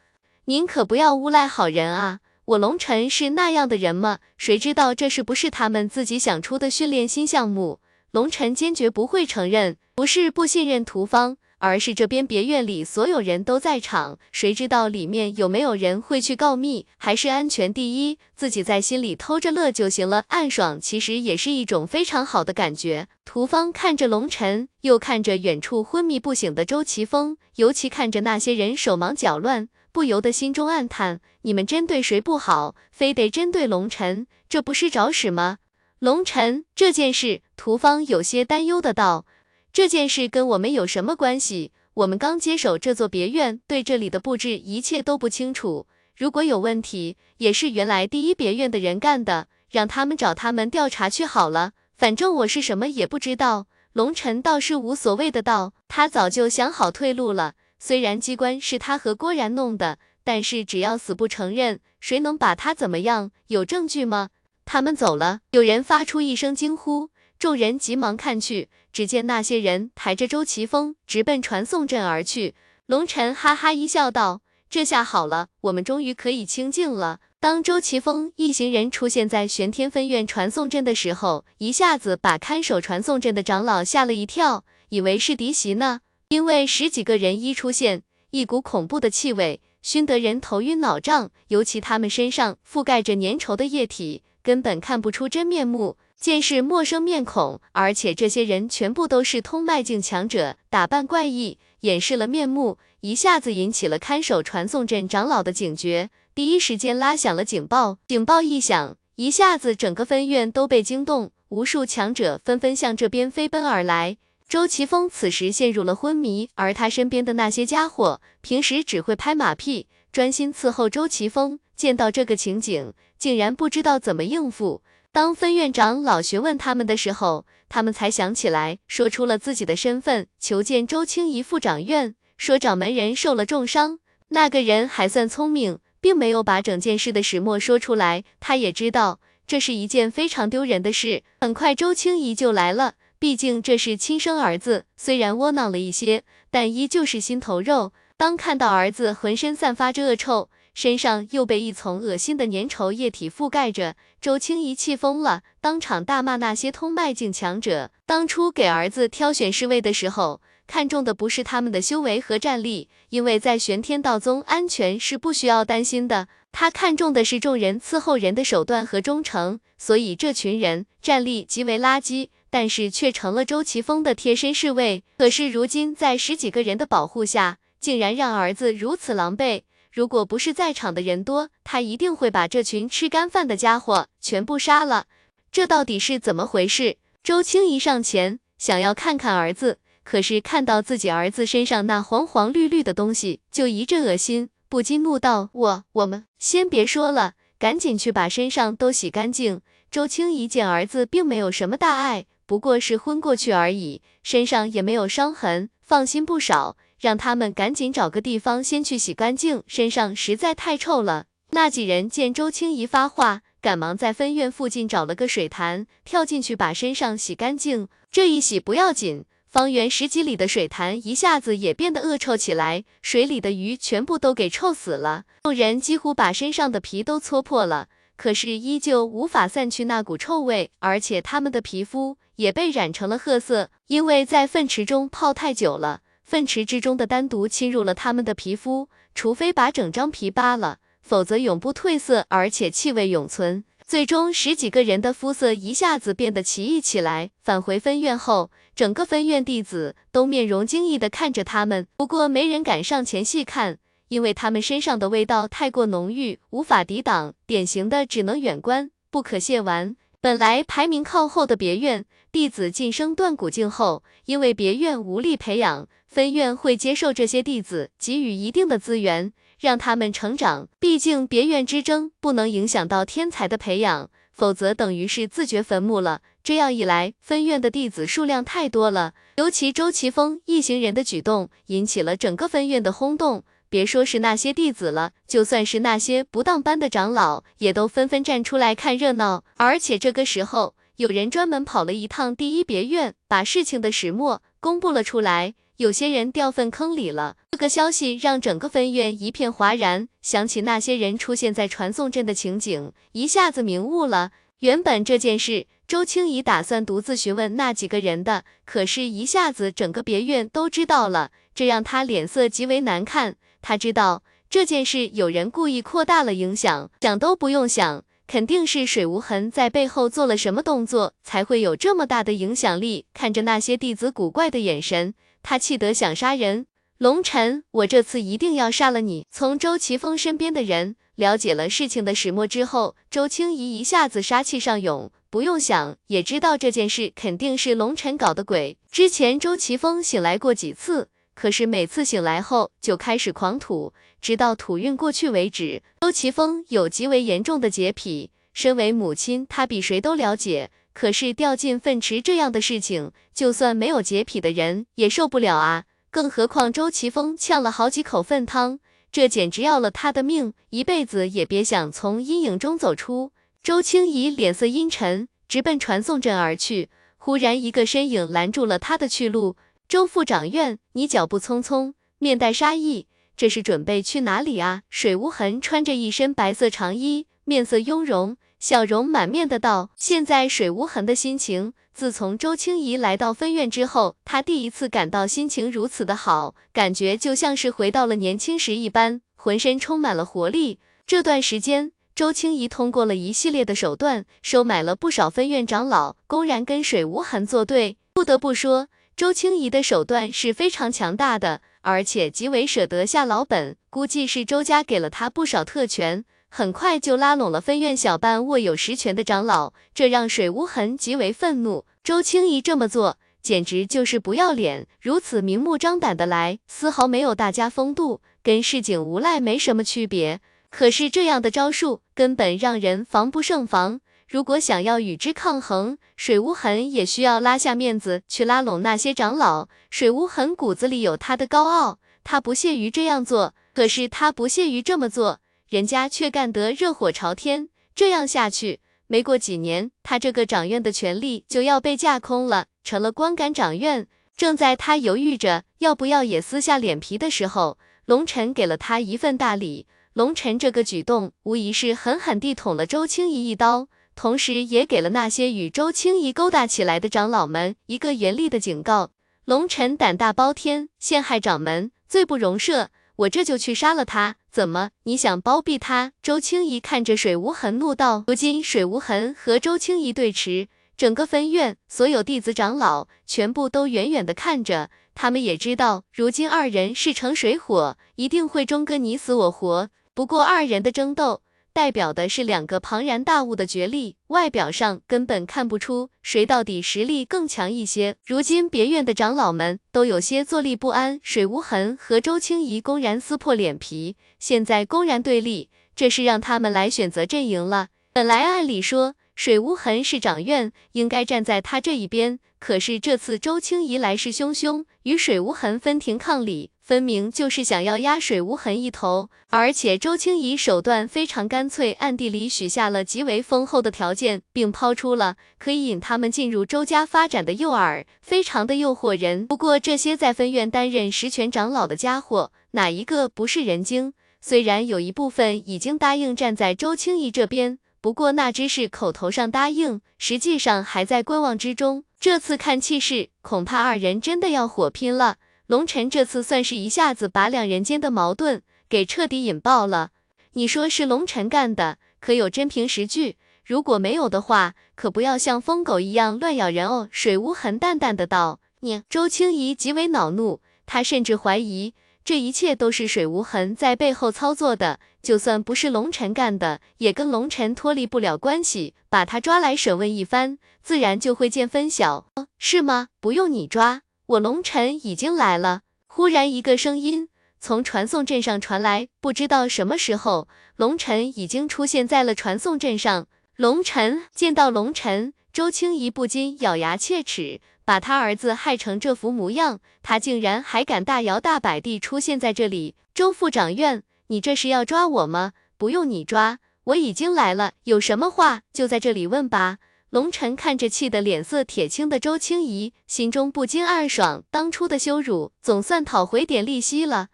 Speaker 1: 您可不要诬赖好人啊！我龙尘是那样的人吗？谁知道这是不是他们自己想出的训练新项目？龙尘坚决不会承认，不是不信任屠方。”而是这边别院里所有人都在场，谁知道里面有没有人会去告密？还是安全第一，自己在心里偷着乐就行了，暗爽其实也是一种非常好的感觉。屠方看着龙尘，又看着远处昏迷不醒的周奇峰，尤其看着那些人手忙脚乱，不由得心中暗叹：你们针对谁不好，非得针对龙尘，这不是找死吗？龙尘，这件事，屠方有些担忧的道：“这件事跟我们有什么关系？我们刚接手这座别院，对这里的布置一切都不清楚。如果有问题，也是原来第一别院的人干的，让他们找他们调查去好了。反正我是什么也不知道。”龙尘倒是无所谓的道：“他早就想好退路了。虽然机关是他和郭然弄的，但是只要死不承认，谁能把他怎么样？有证据吗？”他们走了，有人发出一声惊呼，众人急忙看去，只见那些人抬着周奇峰直奔传送阵而去。龙尘哈哈一笑，道：“这下好了，我们终于可以清静了。”当周奇峰一行人出现在玄天分院传送阵的时候，一下子把看守传送阵的长老吓了一跳，以为是敌袭呢。因为十几个人一出现，一股恐怖的气味熏得人头晕脑胀，尤其他们身上覆盖着粘稠的液体。根本看不出真面目，见是陌生面孔，而且这些人全部都是通脉境强者，打扮怪异，掩饰了面目，一下子引起了看守传送阵长老的警觉，第一时间拉响了警报。警报一响，一下子整个分院都被惊动，无数强者纷纷向这边飞奔而来。周奇峰此时陷入了昏迷，而他身边的那些家伙，平时只会拍马屁，专心伺候周奇峰。见到这个情景，竟然不知道怎么应付。当分院长老询问他们的时候，他们才想起来，说出了自己的身份，求见周青怡副长院，说掌门人受了重伤。那个人还算聪明，并没有把整件事的始末说出来。他也知道这是一件非常丢人的事。很快，周青怡就来了，毕竟这是亲生儿子，虽然窝囊了一些，但依旧是心头肉。当看到儿子浑身散发着恶臭，身上又被一层恶心的粘稠液体覆盖着，周青怡气疯了，当场大骂那些通脉境强者。当初给儿子挑选侍卫的时候，看中的不是他们的修为和战力，因为在玄天道宗，安全是不需要担心的。他看中的是众人伺候人的手段和忠诚，所以这群人战力极为垃圾，但是却成了周奇峰的贴身侍卫。可是如今在十几个人的保护下，竟然让儿子如此狼狈。如果不是在场的人多，他一定会把这群吃干饭的家伙全部杀了。这到底是怎么回事？周青怡上前想要看看儿子，可是看到自己儿子身上那黄黄绿绿的东西，就一阵恶心，不禁怒道：“我我们先别说了，赶紧去把身上都洗干净。”周青怡见儿子并没有什么大碍，不过是昏过去而已，身上也没有伤痕，放心不少。让他们赶紧找个地方先去洗干净，身上实在太臭了。那几人见周清怡发话，赶忙在分院附近找了个水潭，跳进去把身上洗干净。这一洗不要紧，方圆十几里的水潭一下子也变得恶臭起来，水里的鱼全部都给臭死了。众人几乎把身上的皮都搓破了，可是依旧无法散去那股臭味，而且他们的皮肤也被染成了褐色，因为在粪池中泡太久了。粪池之中的单毒侵入了他们的皮肤，除非把整张皮扒了，否则永不褪色，而且气味永存。最终，十几个人的肤色一下子变得奇异起来。返回分院后，整个分院弟子都面容惊异的看着他们，不过没人敢上前细看，因为他们身上的味道太过浓郁，无法抵挡，典型的只能远观，不可亵玩。本来排名靠后的别院弟子晋升断骨境后，因为别院无力培养。分院会接受这些弟子，给予一定的资源，让他们成长。毕竟别院之争不能影响到天才的培养，否则等于是自掘坟墓了。这样一来，分院的弟子数量太多了，尤其周奇峰一行人的举动引起了整个分院的轰动。别说是那些弟子了，就算是那些不当班的长老，也都纷纷站出来看热闹。而且这个时候，有人专门跑了一趟第一别院，把事情的始末公布了出来。有些人掉粪坑里了，这个消息让整个分院一片哗然。想起那些人出现在传送阵的情景，一下子明悟了。原本这件事，周清怡打算独自询问那几个人的，可是一下子整个别院都知道了，这让他脸色极为难看。他知道这件事有人故意扩大了影响，想都不用想，肯定是水无痕在背后做了什么动作，才会有这么大的影响力。看着那些弟子古怪的眼神。他气得想杀人，龙尘，我这次一定要杀了你！从周奇峰身边的人了解了事情的始末之后，周青怡一下子杀气上涌，不用想也知道这件事肯定是龙晨搞的鬼。之前周奇峰醒来过几次，可是每次醒来后就开始狂吐，直到吐晕过去为止。周奇峰有极为严重的洁癖，身为母亲，他比谁都了解。可是掉进粪池这样的事情，就算没有洁癖的人也受不了啊！更何况周奇峰呛了好几口粪汤，这简直要了他的命，一辈子也别想从阴影中走出。周青怡脸色阴沉，直奔传送阵而去。忽然，一个身影拦住了他的去路。周副掌院，你脚步匆匆，面带杀意，这是准备去哪里啊？水无痕穿着一身白色长衣，面色雍容。笑容满面的道：“现在水无痕的心情，自从周青怡来到分院之后，他第一次感到心情如此的好，感觉就像是回到了年轻时一般，浑身充满了活力。这段时间，周青怡通过了一系列的手段，收买了不少分院长老，公然跟水无痕作对。不得不说，周青怡的手段是非常强大的，而且极为舍得下老本，估计是周家给了他不少特权。”很快就拉拢了分院小半握有实权的长老，这让水无痕极为愤怒。周青怡这么做简直就是不要脸，如此明目张胆的来，丝毫没有大家风度，跟市井无赖没什么区别。可是这样的招数根本让人防不胜防，如果想要与之抗衡，水无痕也需要拉下面子去拉拢那些长老。水无痕骨子里有他的高傲，他不屑于这样做，可是他不屑于这么做。人家却干得热火朝天，这样下去，没过几年，他这个掌院的权力就要被架空了，成了光杆掌院。正在他犹豫着要不要也撕下脸皮的时候，龙晨给了他一份大礼。龙晨这个举动，无疑是狠狠地捅了周青怡一刀，同时也给了那些与周青怡勾搭起来的长老们一个严厉的警告。龙晨胆大包天，陷害掌门，罪不容赦。我这就去杀了他，怎么你想包庇他？周青怡看着水无痕怒道。如今水无痕和周青怡对持，整个分院所有弟子长老全部都远远的看着，他们也知道，如今二人势成水火，一定会争个你死我活。不过二人的争斗。代表的是两个庞然大物的角力，外表上根本看不出谁到底实力更强一些。如今别院的长老们都有些坐立不安，水无痕和周青怡公然撕破脸皮，现在公然对立，这是让他们来选择阵营了。本来按理说水无痕是长院，应该站在他这一边，可是这次周青怡来势汹汹，与水无痕分庭抗礼。分明就是想要压水无痕一头，而且周青怡手段非常干脆，暗地里许下了极为丰厚的条件，并抛出了可以引他们进入周家发展的诱饵，非常的诱惑人。不过这些在分院担任实权长老的家伙，哪一个不是人精？虽然有一部分已经答应站在周青怡这边，不过那只是口头上答应，实际上还在观望之中。这次看气势，恐怕二人真的要火拼了。龙晨这次算是一下子把两人间的矛盾给彻底引爆了。你说是龙晨干的，可有真凭实据？如果没有的话，可不要像疯狗一样乱咬人哦。水无痕淡淡的道。你周青怡极为恼怒，她甚至怀疑这一切都是水无痕在背后操作的。就算不是龙晨干的，也跟龙晨脱离不了关系。把他抓来审问一番，自然就会见分晓。是吗？不用你抓。我龙辰已经来了。忽然，一个声音从传送阵上传来，不知道什么时候，龙辰已经出现在了传送阵上。龙辰见到龙辰，周青怡不禁咬牙切齿，把他儿子害成这副模样，他竟然还敢大摇大摆地出现在这里。周副掌院，你这是要抓我吗？不用你抓，我已经来了，有什么话就在这里问吧。龙晨看着气得脸色铁青的周青怡，心中不禁暗爽，当初的羞辱总算讨回点利息了。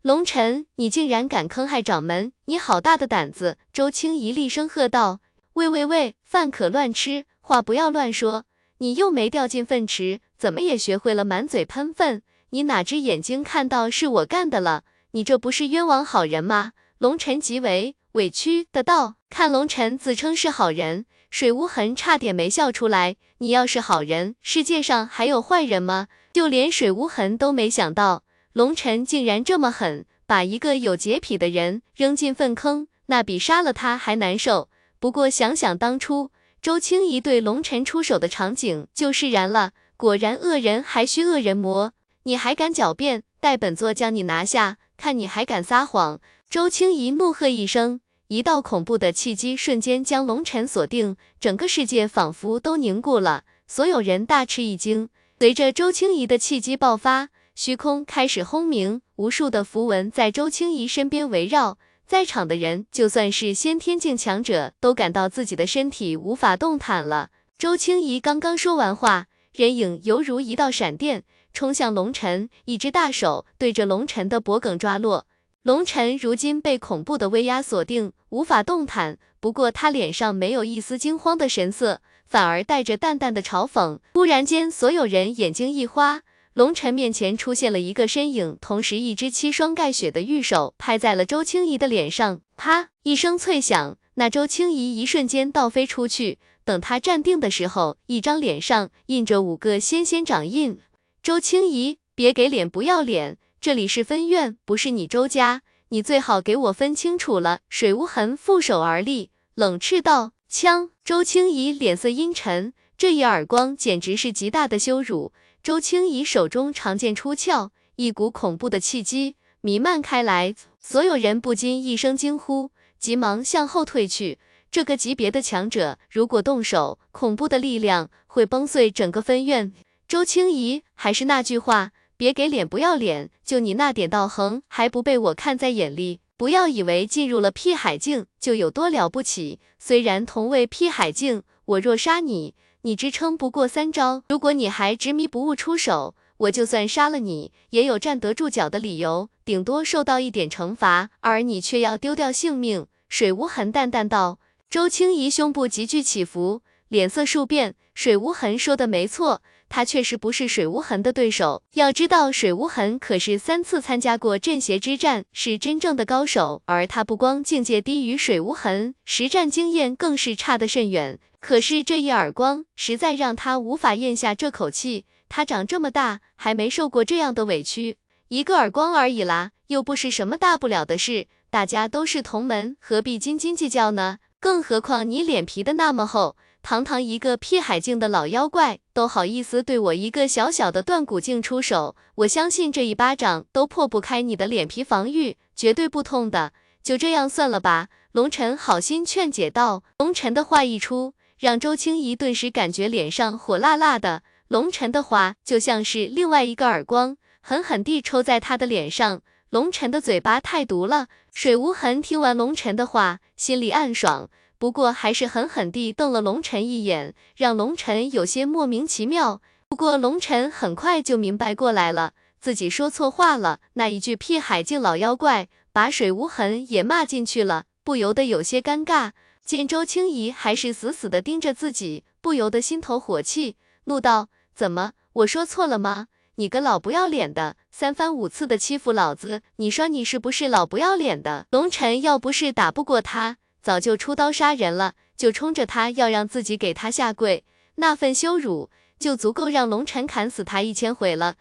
Speaker 1: 龙晨，你竟然敢坑害掌门，你好大的胆子！周青怡厉声喝道：“喂喂喂，饭可乱吃，话不要乱说。你又没掉进粪池，怎么也学会了满嘴喷粪？你哪只眼睛看到是我干的了？你这不是冤枉好人吗？”龙晨极为委屈的道：“看龙晨自称是好人。”水无痕差点没笑出来。你要是好人，世界上还有坏人吗？就连水无痕都没想到，龙晨竟然这么狠，把一个有洁癖的人扔进粪坑。那比杀了他还难受。不过想想当初周青怡对龙晨出手的场景，就释然了。果然恶人还需恶人磨，你还敢狡辩？待本座将你拿下，看你还敢撒谎！周青怡怒喝一声，一道恐怖的气机瞬间将龙晨锁定，整个世界仿佛都凝固了，所有人大吃一惊。随着周青怡的气机爆发，虚空开始轰鸣，无数的符文在周青怡身边围绕，在场的人就算是先天境强者，都感到自己的身体无法动弹了。周青怡刚刚说完话。人影犹如一道闪电，冲向龙尘，一只大手对着龙尘的脖颈抓落。龙尘如今被恐怖的威压锁定，无法动弹。不过他脸上没有一丝惊慌的神色，反而带着淡淡的嘲讽。忽然间，所有人眼睛一花，龙尘面前出现了一个身影，同时一只七霜盖雪的玉手拍在了周青怡的脸上，啪一声脆响，那周青怡一瞬间倒飞出去。等他站定的时候，一张脸上印着五个仙仙掌印。周青怡，别给脸不要脸，这里是分院，不是你周家，你最好给我分清楚了。水无痕负手而立，冷斥道：“枪！”周青怡脸色阴沉，这一耳光简直是极大的羞辱。周青怡手中长剑出鞘，一股恐怖的气机弥漫开来，所有人不禁一声惊呼，急忙向后退去。这个级别的强者，如果动手，恐怖的力量会崩碎整个分院。周青怡，还是那句话，别给脸不要脸，就你那点道行，还不被我看在眼里？不要以为进入了辟海境就有多了不起，虽然同为辟海境，我若杀你，你支撑不过三招。如果你还执迷不悟出手，我就算杀了你，也有站得住脚的理由，顶多受到一点惩罚，而你却要丢掉性命。水无痕淡淡道。周青怡胸部急剧起伏，脸色数变。水无痕说的没错，他确实不是水无痕的对手。要知道，水无痕可是三次参加过镇邪之战，是真正的高手。而他不光境界低于水无痕，实战经验更是差得甚远。可是这一耳光，实在让他无法咽下这口气。他长这么大，还没受过这样的委屈。一个耳光而已啦，又不是什么大不了的事。大家都是同门，何必斤斤计较呢？更何况你脸皮的那么厚，堂堂一个辟海境的老妖怪，都好意思对我一个小小的断骨境出手？我相信这一巴掌都破不开你的脸皮防御，绝对不痛的。就这样算了吧。龙尘好心劝解道。龙尘的话一出，让周青怡顿时感觉脸上火辣辣的。龙尘的话就像是另外一个耳光，狠狠地抽在他的脸上。龙尘的嘴巴太毒了。水无痕听完龙尘的话，心里暗爽，不过还是狠狠地瞪了龙尘一眼，让龙尘有些莫名其妙。不过龙尘很快就明白过来了，自己说错话了。那一句屁海境老妖怪，把水无痕也骂进去了，不由得有些尴尬。见周青怡还是死死地盯着自己，不由得心头火气，怒道：怎么，我说错了吗？你个老不要脸的，三番五次的欺负老子，你说你是不是老不要脸的？龙尘要不是打不过他，早就出刀杀人了，就冲着他要让自己给他下跪，那份羞辱就足够让龙尘砍死他一千回了。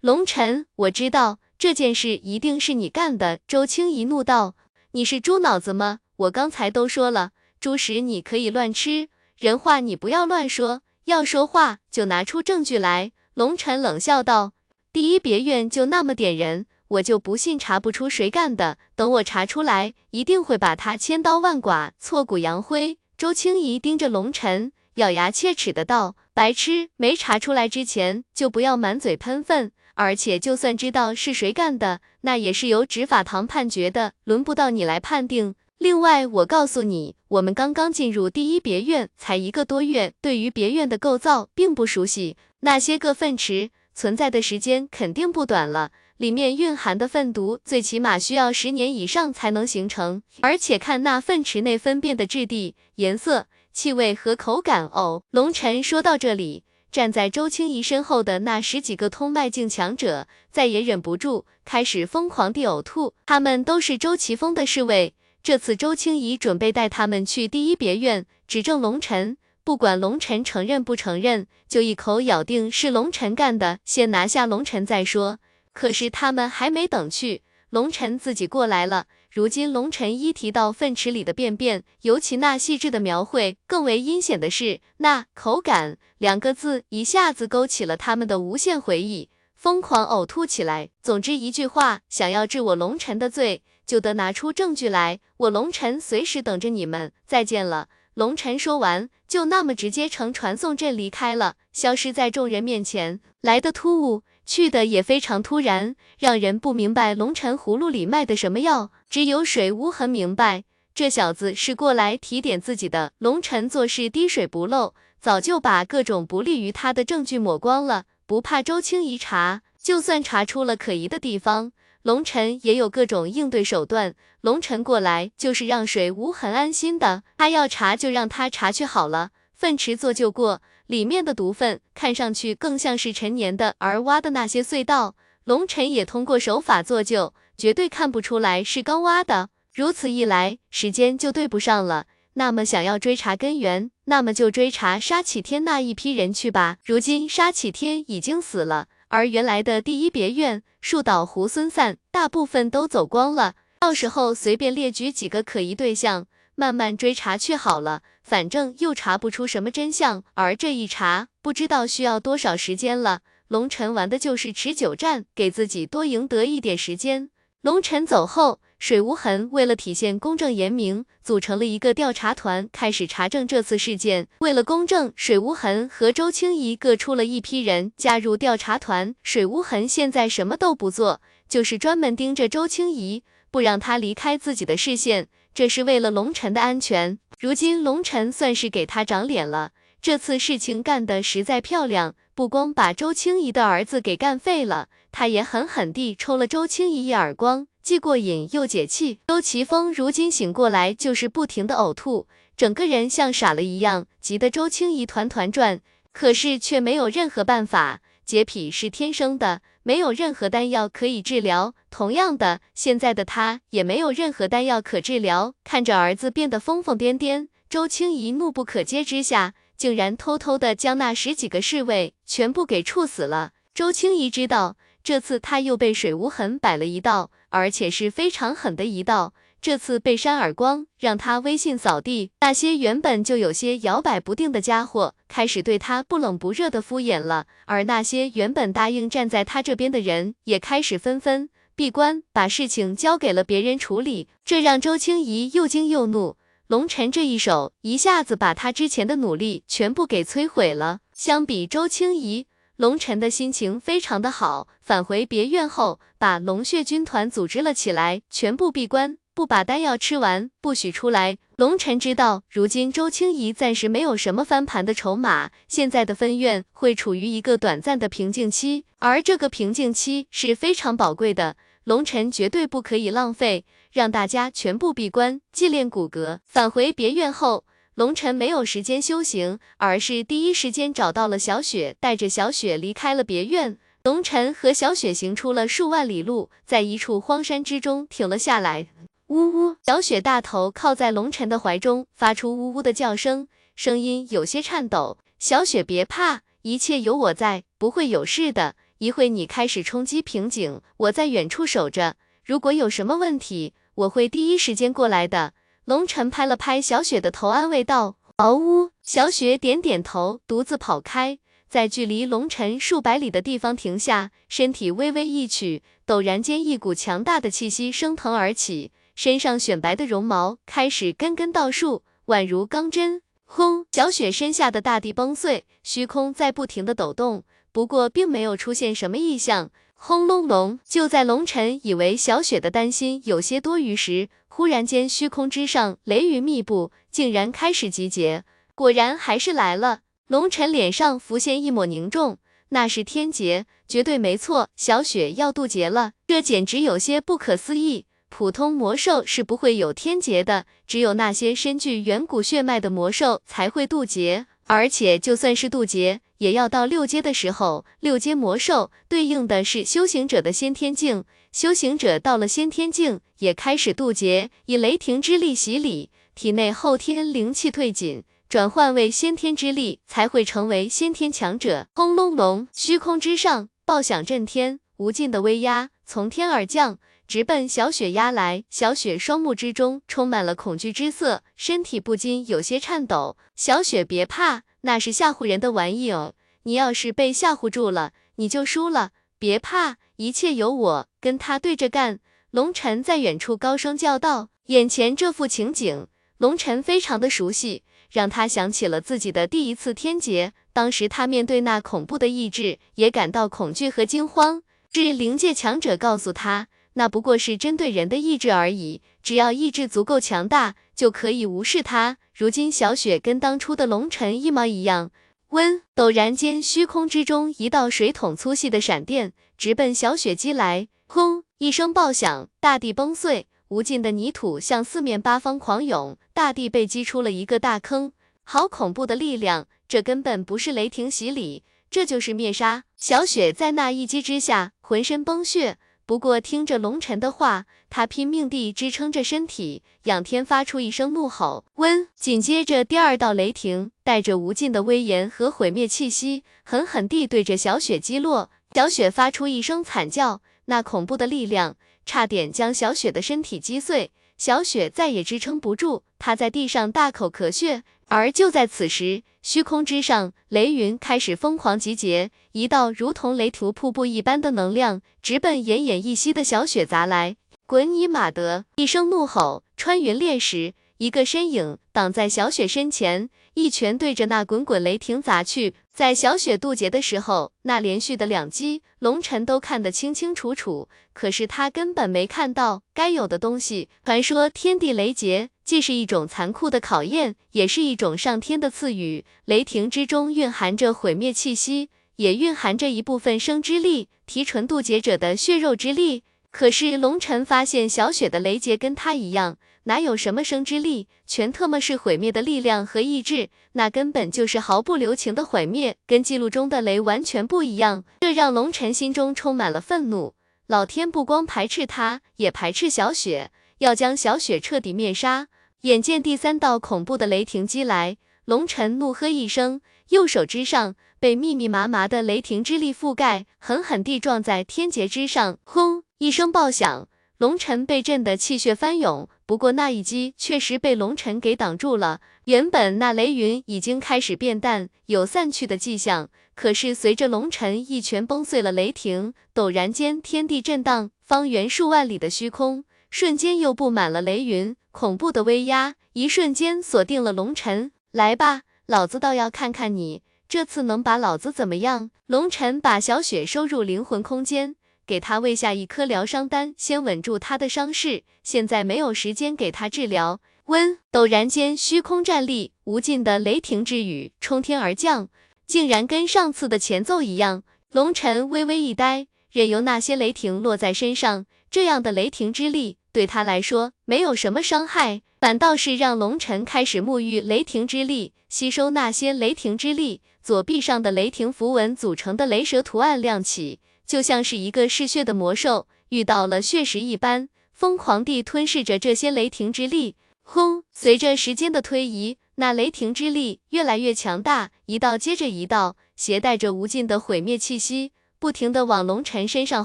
Speaker 1: 龙尘，我知道这件事一定是你干的。周青怡怒道：“你是猪脑子吗？我刚才都说了，猪食你可以乱吃，人话你不要乱说，要说话就拿出证据来。”龙尘冷笑道：“第一别院就那么点人，我就不信查不出谁干的。等我查出来，一定会把他千刀万剐，挫骨扬灰。”周青怡盯着龙尘，咬牙切齿的道：“白痴，没查出来之前就不要满嘴喷粪。而且就算知道是谁干的，那也是由执法堂判决的，轮不到你来判定。另外，我告诉你，我们刚刚进入第一别院，才一个多月，对于别院的构造并不熟悉。”那些个粪池存在的时间肯定不短了，里面蕴含的粪毒最起码需要十年以上才能形成。而且看那粪池内粪便的质地、颜色、气味和口感。哦，龙尘说到这里，站在周青怡身后的那十几个通脉境强者再也忍不住，开始疯狂地呕吐。他们都是周奇峰的侍卫，这次周青怡准备带他们去第一别院指证龙尘。不管龙尘承认不承认，就一口咬定是龙尘干的，先拿下龙尘再说。可是他们还没等去，龙尘自己过来了，如今龙晨一提到粪池里的便便，尤其那细致的描绘，更为阴险的是那口感两个字，一下子勾起了他们的无限回忆，疯狂呕吐起来。总之一句话，想要治我龙晨的罪，就得拿出证据来，我龙晨随时等着你们。再见了。龙晨说完，就那么直接乘传送阵离开了，消失在众人面前。来的突兀，去的也非常突然，让人不明白龙晨葫芦里卖的什么药。只有水无痕明白，这小子是过来提点自己的。龙晨做事滴水不漏，早就把各种不利于他的证据抹光了，不怕周青怡查，就算查出了可疑的地方。龙晨也有各种应对手段，龙晨过来就是让水无痕安心的，他要查就让他查去好了。粪池做就过，里面的毒粪看上去更像是陈年的，而挖的那些隧道，龙晨也通过手法做旧，绝对看不出来是刚挖的。如此一来，时间就对不上了。那么想要追查根源，那么就追查沙启天那一批人去吧。如今沙启天已经死了。而原来的第一别院、树倒猢狲散，大部分都走光了。到时候随便列举几个可疑对象，慢慢追查去好了。反正又查不出什么真相，而这一查，不知道需要多少时间了。龙晨玩的就是持久战，给自己多赢得一点时间。龙晨走后。水无痕为了体现公正严明，组成了一个调查团，开始查证这次事件。为了公正，水无痕和周青怡各出了一批人加入调查团。水无痕现在什么都不做，就是专门盯着周青怡，不让他离开自己的视线，这是为了龙晨的安全。如今龙晨算是给他长脸了，这次事情干得实在漂亮，不光把周清怡的儿子给干废了，他也狠狠地抽了周清怡一耳光。既过瘾又解气。周奇峰如今醒过来就是不停的呕吐，整个人像傻了一样，急得周青怡团团转，可是却没有任何办法。洁癖是天生的，没有任何丹药可以治疗。同样的，现在的他也没有任何丹药可治疗。看着儿子变得疯疯癫癫，周青怡怒不可遏之下，竟然偷偷的将那十几个侍卫全部给处死了。周青怡知道。这次他又被水无痕摆了一道，而且是非常狠的一道。这次被扇耳光，让他威信扫地。那些原本就有些摇摆不定的家伙，开始对他不冷不热的敷衍了。而那些原本答应站在他这边的人，也开始纷纷闭关，把事情交给了别人处理。这让周青怡又惊又怒。龙晨这一手，一下子把他之前的努力全部给摧毁了。相比周青怡。龙晨的心情非常的好，返回别院后，把龙血军团组织了起来，全部闭关，不把丹药吃完，不许出来。龙晨知道，如今周清怡暂时没有什么翻盘的筹码，现在的分院会处于一个短暂的瓶颈期，而这个瓶颈期是非常宝贵的，龙晨绝对不可以浪费，让大家全部闭关，祭炼骨骼。返回别院后。龙晨没有时间修行，而是第一时间找到了小雪，带着小雪离开了别院。龙晨和小雪行出了数万里路，在一处荒山之中停了下来。呜呜，小雪大头靠在龙晨的怀中，发出呜呜的叫声，声音有些颤抖。小雪别怕，一切有我在，不会有事的。一会你开始冲击瓶颈，我在远处守着，如果有什么问题，我会第一时间过来的。龙晨拍了拍小雪的头，安慰道：“嗷呜！”小雪点点头，独自跑开，在距离龙晨数百里的地方停下，身体微微一曲，陡然间一股强大的气息升腾而起，身上雪白的绒毛开始根根倒竖，宛如钢针。轰！小雪身下的大地崩碎，虚空在不停的抖动，不过并没有出现什么异象。轰隆隆！就在龙晨以为小雪的担心有些多余时，忽然间，虚空之上雷雨密布，竟然开始集结。果然还是来了。龙晨脸上浮现一抹凝重，那是天劫，绝对没错。小雪要渡劫了，这简直有些不可思议。普通魔兽是不会有天劫的，只有那些身具远古血脉的魔兽才会渡劫。而且就算是渡劫，也要到六阶的时候。六阶魔兽对应的是修行者的先天境。修行者到了先天境，也开始渡劫，以雷霆之力洗礼，体内后天灵气退尽，转换为先天之力，才会成为先天强者。轰隆隆，虚空之上爆响震天，无尽的威压从天而降，直奔小雪压来。小雪双目之中充满了恐惧之色，身体不禁有些颤抖。小雪别怕，那是吓唬人的玩意哦，你要是被吓唬住了，你就输了。别怕，一切有我跟他对着干。龙晨在远处高声叫道。眼前这幅情景，龙晨非常的熟悉，让他想起了自己的第一次天劫。当时他面对那恐怖的意志，也感到恐惧和惊慌。是灵界强者告诉他，那不过是针对人的意志而已，只要意志足够强大，就可以无视它。如今小雪跟当初的龙晨一模一样。温，陡然间，虚空之中一道水桶粗细的闪电直奔小雪击来，轰！一声爆响，大地崩碎。无尽的泥土向四面八方狂涌，大地被击出了一个大坑。好恐怖的力量！这根本不是雷霆洗礼，这就是灭杀。小雪在那一击之下，浑身崩血。不过听着龙尘的话，他拼命地支撑着身体，仰天发出一声怒吼。温，紧接着第二道雷霆带着无尽的威严和毁灭气息，狠狠地对着小雪击落。小雪发出一声惨叫，那恐怖的力量。差点将小雪的身体击碎，小雪再也支撑不住，她在地上大口咳血。而就在此时，虚空之上，雷云开始疯狂集结，一道如同雷图瀑布一般的能量直奔奄奄一息的小雪砸来。滚你妈的！一声怒吼，穿云裂石，一个身影挡在小雪身前。一拳对着那滚滚雷霆砸去，在小雪渡劫的时候，那连续的两击，龙尘都看得清清楚楚。可是他根本没看到该有的东西。传说天地雷劫，既是一种残酷的考验，也是一种上天的赐予。雷霆之中蕴含着毁灭气息，也蕴含着一部分生之力，提纯渡劫者的血肉之力。可是龙尘发现小雪的雷劫跟他一样。哪有什么生之力，全特么是毁灭的力量和意志，那根本就是毫不留情的毁灭，跟记录中的雷完全不一样。这让龙尘心中充满了愤怒。老天不光排斥他，也排斥小雪，要将小雪彻底灭杀。眼见第三道恐怖的雷霆击来，龙尘怒喝一声，右手之上被密密麻麻的雷霆之力覆盖，狠狠地撞在天劫之上，轰一声爆响。龙尘被震得气血翻涌，不过那一击确实被龙尘给挡住了。原本那雷云已经开始变淡，有散去的迹象。可是随着龙尘一拳崩碎了雷霆，陡然间天地震荡，方圆数万里的虚空瞬间又布满了雷云，恐怖的威压一瞬间锁定了龙尘。来吧，老子倒要看看你这次能把老子怎么样！龙尘把小雪收入灵魂空间。给他喂下一颗疗伤丹，先稳住他的伤势。现在没有时间给他治疗。温，陡然间虚空站立，无尽的雷霆之雨冲天而降，竟然跟上次的前奏一样。龙尘微微一呆，任由那些雷霆落在身上，这样的雷霆之力对他来说没有什么伤害，反倒是让龙尘开始沐浴雷霆之力，吸收那些雷霆之力。左臂上的雷霆符文组成的雷蛇图案亮起。就像是一个嗜血的魔兽遇到了血食一般，疯狂地吞噬着这些雷霆之力。轰！随着时间的推移，那雷霆之力越来越强大，一道接着一道，携带着无尽的毁灭气息，不停地往龙尘身上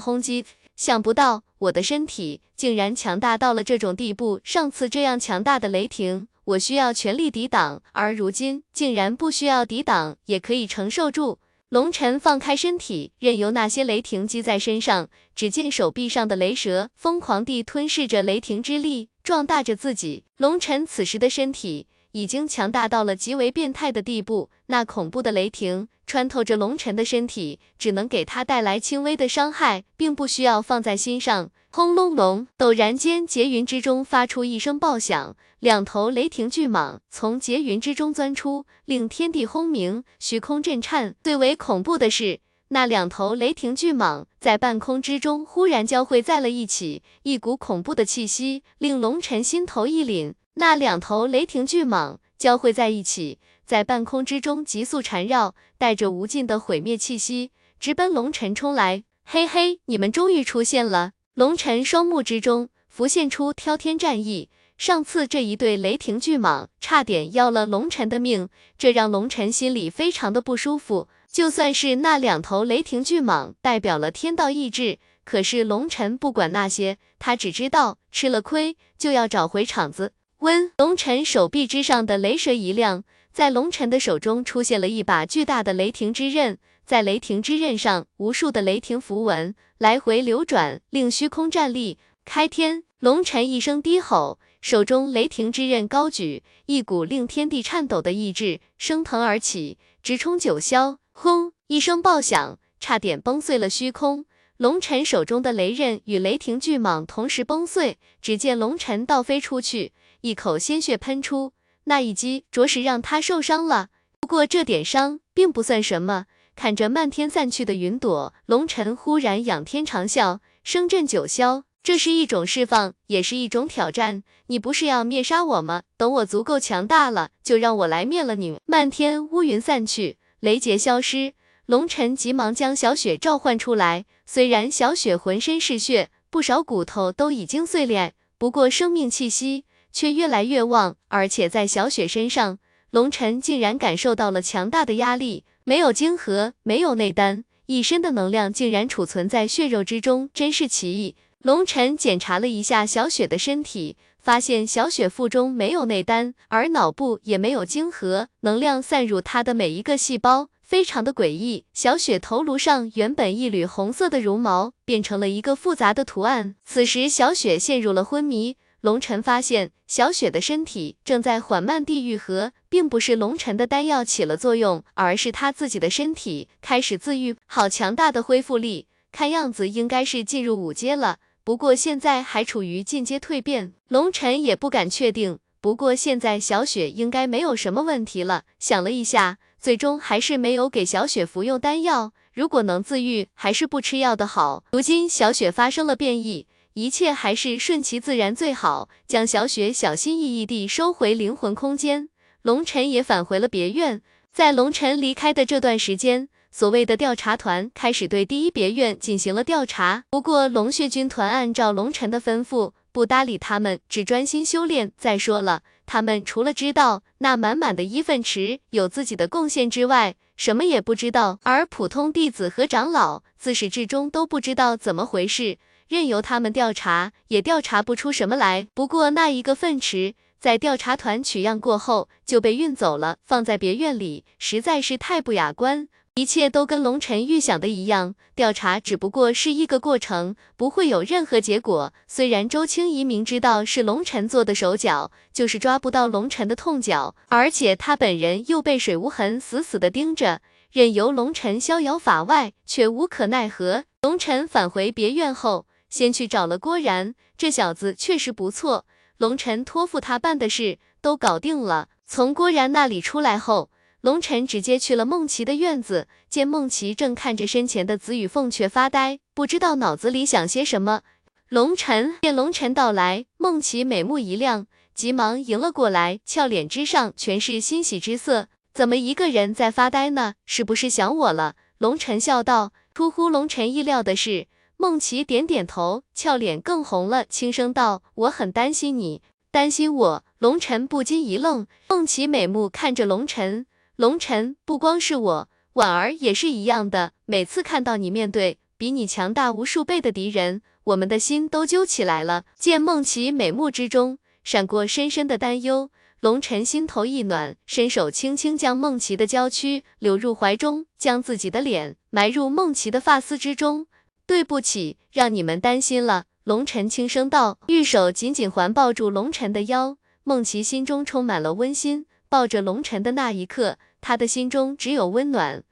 Speaker 1: 轰击。想不到我的身体竟然强大到了这种地步，上次这样强大的雷霆，我需要全力抵挡，而如今竟然不需要抵挡也可以承受住。龙尘放开身体，任由那些雷霆击在身上。只见手臂上的雷蛇疯狂地吞噬着雷霆之力，壮大着自己。龙尘此时的身体已经强大到了极为变态的地步。那恐怖的雷霆穿透着龙尘的身体，只能给他带来轻微的伤害，并不需要放在心上。轰隆隆！陡然间，劫云之中发出一声爆响，两头雷霆巨蟒从劫云之中钻出，令天地轰鸣，虚空震颤。最为恐怖的是，那两头雷霆巨蟒在半空之中忽然交汇在了一起，一股恐怖的气息令龙尘心头一凛。那两头雷霆巨蟒交汇在一起，在半空之中急速缠绕，带着无尽的毁灭气息，直奔龙尘冲来。嘿嘿，你们终于出现了！龙尘双目之中浮现出挑天战意，上次这一对雷霆巨蟒差点要了龙尘的命，这让龙尘心里非常的不舒服。就算是那两头雷霆巨蟒代表了天道意志，可是龙尘不管那些，他只知道吃了亏就要找回场子。温龙尘手臂之上的雷蛇一亮，在龙尘的手中出现了一把巨大的雷霆之刃，在雷霆之刃上，无数的雷霆符文来回流转，令虚空站立。开天！龙尘一声低吼，手中雷霆之刃高举，一股令天地颤抖的意志升腾而起，直冲九霄。轰！一声爆响，差点崩碎了虚空。龙尘手中的雷刃与雷霆巨蟒同时崩碎，只见龙尘倒飞出去，一口鲜血喷出，那一击着实让他受伤了。不过这点伤并不算什么。看着漫天散去的云朵，龙尘忽然仰天长啸，声震九霄。这是一种释放，也是一种挑战。你不是要灭杀我吗？等我足够强大了，就让我来灭了你。漫天乌云散去，雷劫消失，龙尘急忙将小雪召唤出来。虽然小雪浑身是血，不少骨头都已经碎裂，不过生命气息却越来越旺。而且在小雪身上，龙尘竟然感受到了强大的压力。没有晶核，没有内丹，一身的能量竟然储存在血肉之中，真是奇异。龙尘检查了一下小雪的身体，发现小雪腹中没有内丹，而脑部也没有晶核，能量散入她的每一个细胞，非常的诡异。小雪头颅上原本一缕红色的绒毛，变成了一个复杂的图案。此时，小雪陷入了昏迷。龙尘发现小雪的身体正在缓慢地愈合，并不是龙尘的丹药起了作用，而是他自己的身体开始自愈。好强大的恢复力，看样子应该是进入五阶了。不过现在还处于进阶蜕变，龙尘也不敢确定。不过现在小雪应该没有什么问题了。想了一下，最终还是没有给小雪服用丹药。如果能自愈，还是不吃药的好。如今小雪发生了变异，一切还是顺其自然最好。将小雪小心翼翼地收回灵魂空间，龙尘也返回了别院。在龙尘离开的这段时间。所谓的调查团开始对第一别院进行了调查，不过龙血军团按照龙尘的吩咐，不搭理他们，只专心修炼。再说了，他们除了知道那满满的一份池有自己的贡献之外，什么也不知道。而普通弟子和长老自始至终都不知道怎么回事，任由他们调查，也调查不出什么来。不过那一个粪池在调查团取样过后就被运走了，放在别院里，实在是太不雅观。一切都跟龙尘预想的一样，调查只不过是一个过程，不会有任何结果。虽然周青怡明知道是龙尘做的手脚，就是抓不到龙尘的痛脚，而且他本人又被水无痕死死的盯着，任由龙尘逍遥法外，却无可奈何。龙尘返回别院后，先去找了郭然，这小子确实不错，龙尘托付他办的事都搞定了。从郭然那里出来后。龙尘直接去了梦琪的院子，见梦琪正看着身前的紫羽凤雀发呆，不知道脑子里想些什么。龙尘见龙尘到来，梦琪美目一亮，急忙迎了过来，俏脸之上全是欣喜之色。怎么一个人在发呆呢？是不是想我了？龙尘笑道。出乎龙尘意料的是，梦琪点点头，俏脸更红了，轻声道：“我很担心你，担心我。”龙尘不禁一愣，梦琪美目看着龙尘。龙尘，不光是我，婉儿也是一样的。每次看到你面对比你强大无数倍的敌人，我们的心都揪起来了。见梦琪美目之中闪过深深的担忧，龙尘心头一暖，伸手轻轻将梦琪的娇躯留入怀中，将自己的脸埋入梦琪的发丝之中。对不起，让你们担心了。龙尘轻声道，玉手紧紧环抱住龙尘的腰，梦琪心中充满了温馨。抱着龙尘的那一刻，他的心中只有温暖。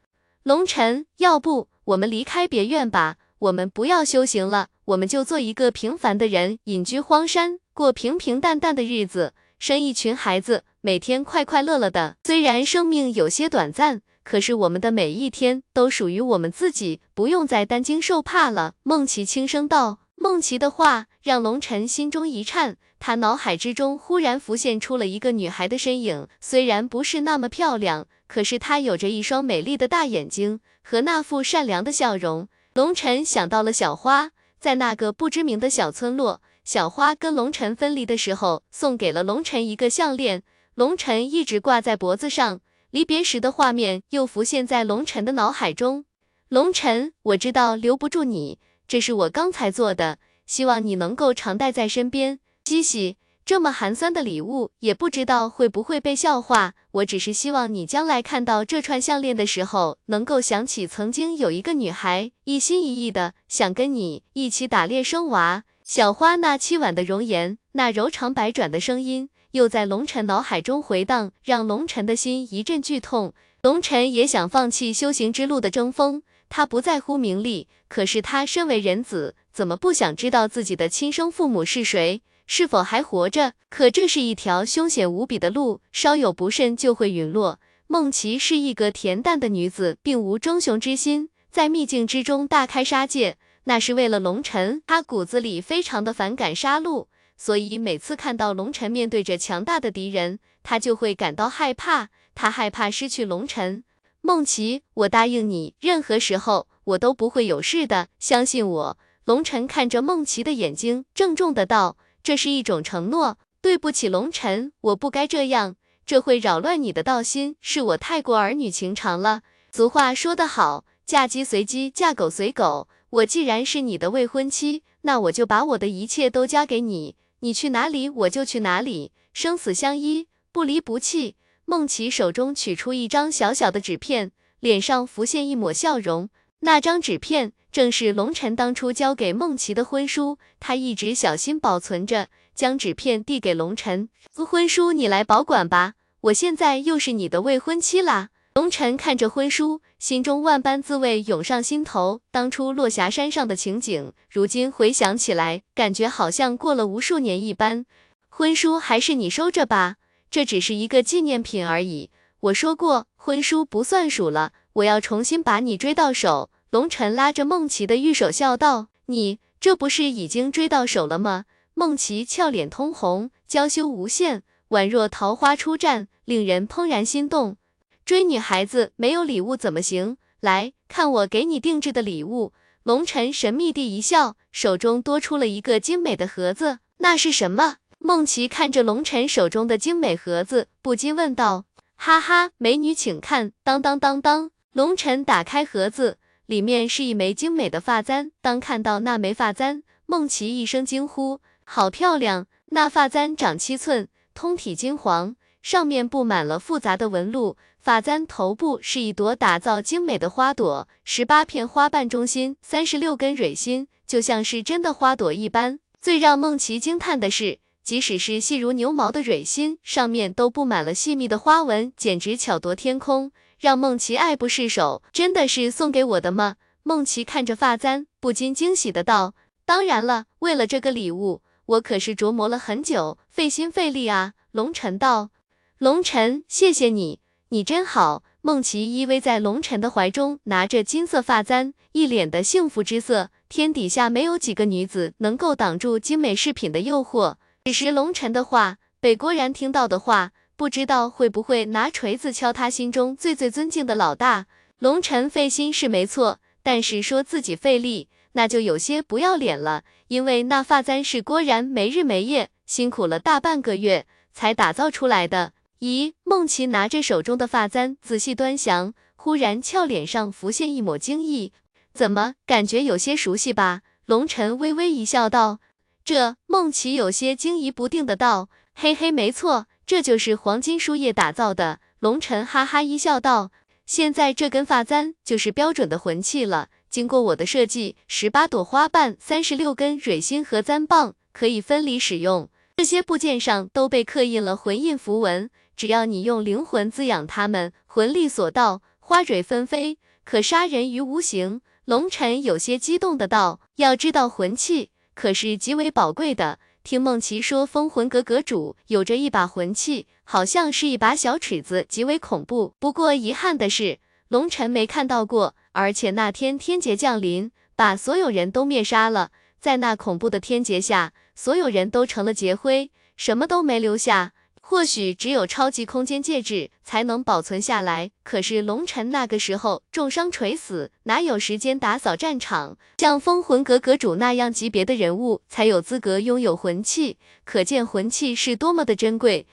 Speaker 1: 龙尘，要不我们离开别院吧？我们不要修行了，我们就做一个平凡的人，隐居荒山，过平平淡淡的日子，生一群孩子，每天快快乐乐的。虽然生命有些短暂，可是我们的每一天都属于我们自己，不用再担惊受怕了。梦琪轻声道。梦琪的话让龙尘心中一颤。他脑海之中忽然浮现出了一个女孩的身影，虽然不是那么漂亮，可是她有着一双美丽的大眼睛和那副善良的笑容。龙晨想到了小花，在那个不知名的小村落，小花跟龙晨分离的时候，送给了龙晨一个项链，龙晨一直挂在脖子上。离别时的画面又浮现在龙晨的脑海中。龙晨，我知道留不住你，这是我刚才做的。希望你能够常带在身边。嘻嘻，这么寒酸的礼物，也不知道会不会被笑话。我只是希望你将来看到这串项链的时候，能够想起曾经有一个女孩，一心一意的想跟你一起打猎生娃。小花那凄婉的容颜，那柔肠百转的声音，又在龙晨脑海中回荡，让龙晨的心一阵剧痛。龙晨也想放弃修行之路的争锋，他不在乎名利，可是他身为人子，怎么不想知道自己的亲生父母是谁，是否还活着？可这是一条凶险无比的路，稍有不慎就会陨落。梦琪是一个恬淡的女子，并无争雄之心，在秘境之中大开杀戒。那是为了龙尘，他骨子里非常的反感杀戮，所以每次看到龙尘面对着强大的敌人，他就会感到害怕。他害怕失去龙尘。梦琪，我答应你，任何时候我都不会有事的，相信我。龙尘看着梦琪的眼睛，郑重的道：“这是一种承诺。对不起，龙尘，我不该这样，这会扰乱你的道心，是我太过儿女情长了。俗话说得好，嫁鸡随鸡，嫁狗随狗。”我既然是你的未婚妻，那我就把我的一切都交给你，你去哪里我就去哪里，生死相依，不离不弃。梦琪手中取出一张小小的纸片，脸上浮现一抹笑容。那张纸片正是龙晨当初交给梦琪的婚书，他一直小心保存着，将纸片递给龙晨，婚书你来保管吧，我现在又是你的未婚妻啦。龙晨看着婚书，心中万般滋味涌上心头。当初落霞山上的情景，如今回想起来，感觉好像过了无数年一般。婚书还是你收着吧，这只是一个纪念品而已。我说过，婚书不算数了，我要重新把你追到手。龙晨拉着梦琪的玉手笑道：“你这不是已经追到手了吗？”梦琪俏脸通红，娇羞无限，宛若桃花初绽，令人怦然心动。追女孩子没有礼物怎么行？来看我给你定制的礼物。龙晨神秘地一笑，手中多出了一个精美的盒子。那是什么？梦琪看着龙晨手中的精美盒子，不禁问道。哈哈，美女请看！当当当当，龙晨打开盒子，里面是一枚精美的发簪。当看到那枚发簪，梦琪一声惊呼：好漂亮！那发簪长七寸，通体金黄，上面布满了复杂的纹路。发簪头部是一朵打造精美的花朵，十八片花瓣中心三十六根蕊心，就像是真的花朵一般。最让梦琪惊叹的是，即使是细如牛毛的蕊心，上面都布满了细密的花纹，简直巧夺天工，让梦琪爱不释手。真的是送给我的吗？梦琪看着发簪，不禁惊喜的道：“当然了，为了这个礼物，我可是琢磨了很久，费心费力啊。”龙晨道：“龙晨，谢谢你。”你真好，梦琪依偎在龙晨的怀中，拿着金色发簪，一脸的幸福之色。天底下没有几个女子能够挡住精美饰品的诱惑。此时龙晨的话被郭然听到的话，不知道会不会拿锤子敲他心中最最尊敬的老大。龙晨费心是没错，但是说自己费力，那就有些不要脸了。因为那发簪是郭然没日没夜辛苦了大半个月才打造出来的。咦，梦琪拿着手中的发簪仔细端详，忽然俏脸上浮现一抹惊异，怎么感觉有些熟悉吧？龙晨微微一笑道。这梦琪有些惊疑不定的道，嘿嘿，没错，这就是黄金书叶打造的。龙晨哈哈一笑道，现在这根发簪就是标准的魂器了，经过我的设计，十八朵花瓣，三十六根蕊心和簪棒，可以分离使用，这些部件上都被刻印了魂印符文。只要你用灵魂滋养它们，魂力所到，花蕊纷飞，可杀人于无形。龙尘有些激动的道：“要知道，魂器可是极为宝贵的。听梦琪说，封魂阁阁主有着一把魂器，好像是一把小尺子，极为恐怖。不过遗憾的是，龙尘没看到过。而且那天天劫降临，把所有人都灭杀了，在那恐怖的天劫下，所有人都成了劫灰，什么都没留下。”或许只有超级空间戒指才能保存下来。可是龙尘那个时候重伤垂死，哪有时间打扫战场？像封魂阁阁主那样级别的人物才有资格拥有魂器，可见魂器是多么的珍贵。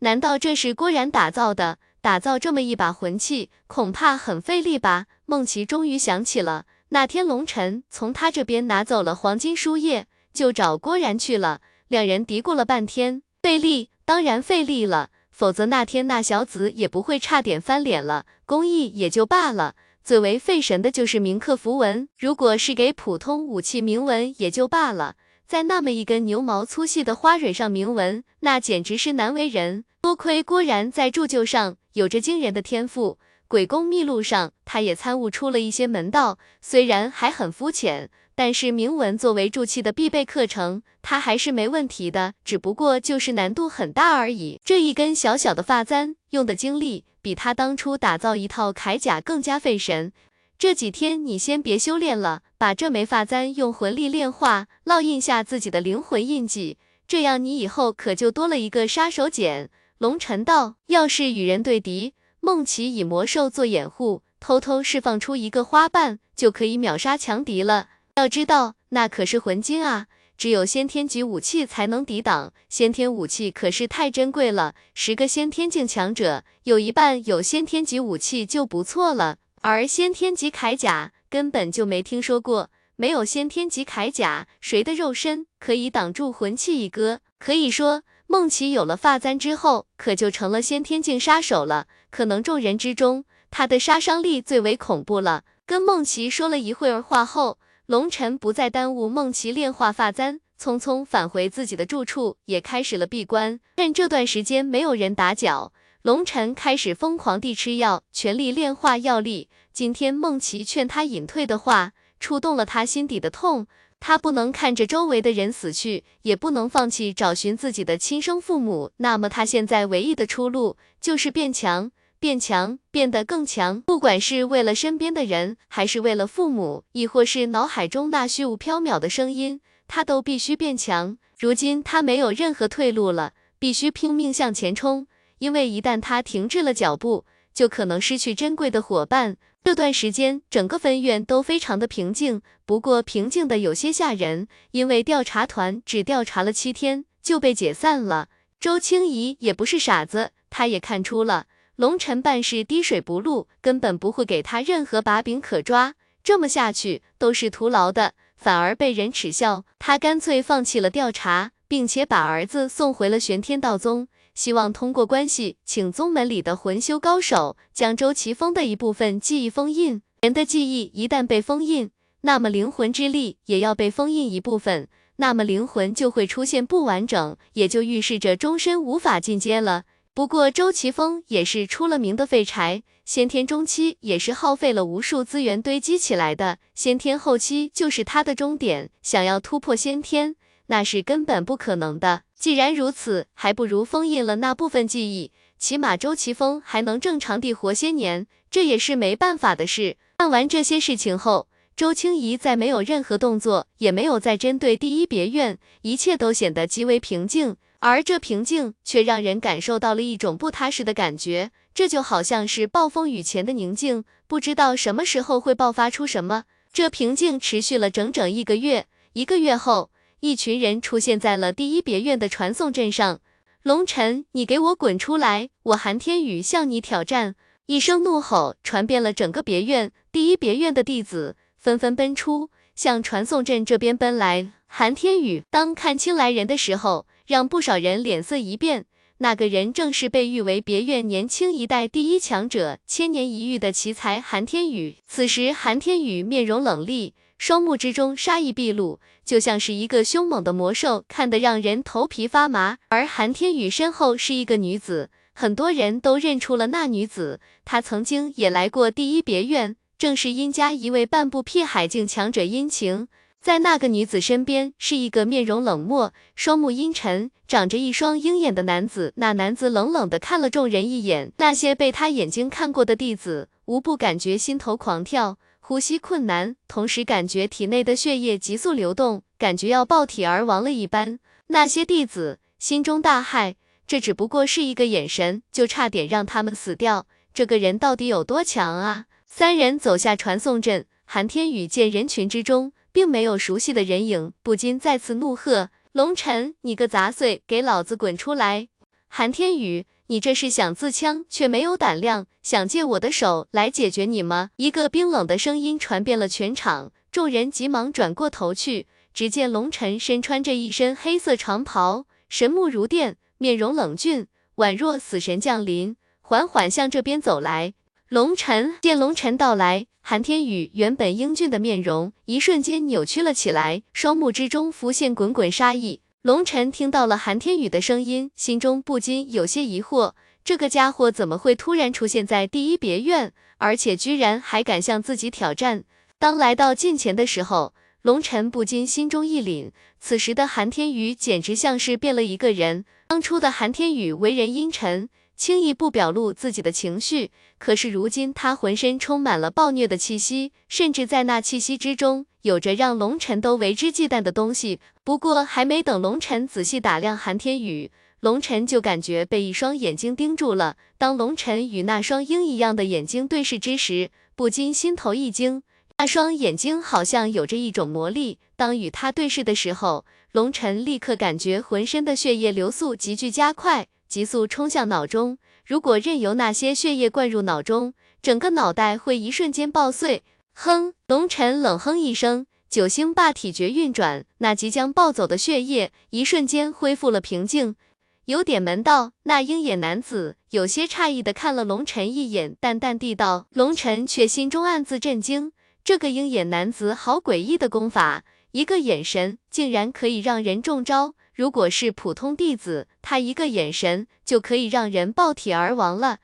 Speaker 1: 难道这是郭然打造的？打造这么一把魂器，恐怕很费力吧？梦琪终于想起了那天龙尘从他这边拿走了黄金书页。就找郭然去了。两人嘀咕了半天，费力，当然费力了，否则那天那小子也不会差点翻脸了，工艺也就罢了。最为费神的就是铭刻符文，如果是给普通武器铭文也就罢了，在那么一根牛毛粗细的花蕊上铭文，那简直是难为人。多亏郭然在铸就上有着惊人的天赋，鬼宫秘录上他也参悟出了一些门道，虽然还很肤浅。但是铭文作为铸器的必备课程，它还是没问题的，只不过就是难度很大而已。这一根小小的发簪用的精力，比他当初打造一套铠甲更加费神。这几天你先别修炼了，把这枚发簪用魂力炼化，烙印下自己的灵魂印记，这样你以后可就多了一个杀手锏。龙尘道，要是与人对敌，梦琪以魔兽做掩护，偷偷释放出一个花瓣，就可以秒杀强敌了。要知道，那可是魂金啊，只有先天级武器才能抵挡。先天武器可是太珍贵了，十个先天境强者，有一半有先天级武器就不错了。而先天级铠甲根本就没听说过，没有先天级铠甲，谁的肉身可以挡住魂器一哥？可以说，梦琪有了发簪之后，可就成了先天境杀手了。可能众人之中，他的杀伤力最为恐怖了。跟梦琪说了一会儿话后。龙尘不再耽误梦琪炼化发簪，匆匆返回自己的住处，也开始了闭关。趁这段时间没有人打搅，龙尘开始疯狂地吃药，全力炼化药力。今天梦琪劝他隐退的话，触动了他心底的痛。他不能看着周围的人死去，也不能放弃找寻自己的亲生父母。那么他现在唯一的出路就是变强。变强，变得更强，不管是为了身边的人，还是为了父母，亦或是脑海中那虚无缥缈的声音，他都必须变强。如今他没有任何退路了，必须拼命向前冲，因为一旦他停滞了脚步，就可能失去珍贵的伙伴。这段时间，整个分院都非常的平静，不过平静的有些吓人，因为调查团只调查了七天就被解散了。周清怡也不是傻子，他也看出了。龙尘办事滴水不漏，根本不会给他任何把柄可抓。这么下去都是徒劳的，反而被人耻笑。他干脆放弃了调查，并且把儿子送回了玄天道宗，希望通过关系请宗门里的魂修高手将周奇峰的一部分记忆封印。人的记忆一旦被封印，那么灵魂之力也要被封印一部分，那么灵魂就会出现不完整，也就预示着终身无法进阶了。不过周奇峰也是出了名的废柴，先天中期也是耗费了无数资源堆积起来的，先天后期就是他的终点，想要突破先天，那是根本不可能的。既然如此，还不如封印了那部分记忆，起码周奇峰还能正常地活些年，这也是没办法的事。办完这些事情后，周清怡再没有任何动作，也没有再针对第一别院，一切都显得极为平静。而这平静却让人感受到了一种不踏实的感觉，这就好像是暴风雨前的宁静，不知道什么时候会爆发出什么。这平静持续了整整一个月，一个月后，一群人出现在了第一别院的传送阵上。龙尘，你给我滚出来！我韩天宇向你挑战！一声怒吼传遍了整个别院，第一别院的弟子纷纷奔出，向传送阵这边奔来。韩天宇当看清来人的时候。让不少人脸色一变，那个人正是被誉为别院年轻一代第一强者、千年一遇的奇才韩天宇。此时，韩天宇面容冷厉，双目之中杀意毕露，就像是一个凶猛的魔兽，看得让人头皮发麻。而韩天宇身后是一个女子，很多人都认出了那女子，她曾经也来过第一别院，正是殷家一位半步辟海境强者殷晴。在那个女子身边，是一个面容冷漠、双目阴沉、长着一双鹰眼的男子。那男子冷冷地看了众人一眼，那些被他眼睛看过的弟子，无不感觉心头狂跳，呼吸困难，同时感觉体内的血液急速流动，感觉要爆体而亡了一般。那些弟子心中大骇，这只不过是一个眼神，就差点让他们死掉。这个人到底有多强啊？三人走下传送阵，韩天宇见人群之中。并没有熟悉的人影，不禁再次怒喝：“龙尘，你个杂碎，给老子滚出来！”韩天宇，你这是想自枪却没有胆量，想借我的手来解决你吗？一个冰冷的声音传遍了全场，众人急忙转过头去，只见龙晨身穿着一身黑色长袍，神目如电，面容冷峻，宛若死神降临，缓缓向这边走来。龙晨见龙晨到来，韩天宇原本英俊的面容一瞬间扭曲了起来，双目之中浮现滚滚杀意。龙晨听到了韩天宇的声音，心中不禁有些疑惑：这个家伙怎么会突然出现在第一别院，而且居然还敢向自己挑战？当来到近前的时候，龙晨不禁心中一凛，此时的韩天宇简直像是变了一个人。当初的韩天宇为人阴沉。轻易不表露自己的情绪，可是如今他浑身充满了暴虐的气息，甚至在那气息之中有着让龙尘都为之忌惮的东西。不过还没等龙尘仔细打量韩天宇，龙尘就感觉被一双眼睛盯住了。当龙尘与那双鹰一样的眼睛对视之时，不禁心头一惊，那双眼睛好像有着一种魔力。当与他对视的时候，龙尘立刻感觉浑身的血液流速急剧加快。急速冲向脑中，如果任由那些血液灌入脑中，整个脑袋会一瞬间爆碎。哼！龙尘冷哼一声，九星霸体诀运转，那即将暴走的血液一瞬间恢复了平静。有点门道。那鹰眼男子有些诧异的看了龙尘一眼，淡淡地道。龙尘却心中暗自震惊，这个鹰眼男子好诡异的功法，一个眼神竟然可以让人中招。如果是普通弟子，他一个眼神就可以让人爆体而亡了。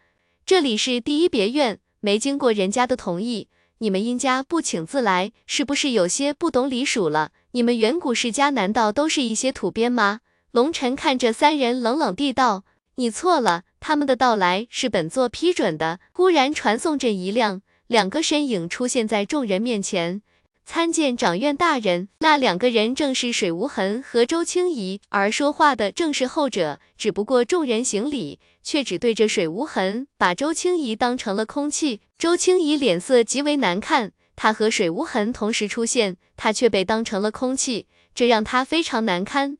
Speaker 1: 这里是第一别院，没经过人家的同意，你们殷家不请自来，是不是有些不懂礼数了？你们远古世家难道都是一些土鳖吗？龙尘看着三人，冷冷地道：“你错了，他们的到来是本座批准的。”忽然传送阵一亮，两个身影出现在众人面前。参见掌院大人，那两个人正是水无痕和周清怡，而说话的正是后者。只不过众人行礼，却只对着水无痕，把周清怡当成了空气。周清怡脸色极为难看，她和水无痕同时出现，他却被当成了空气，这让她非常难堪。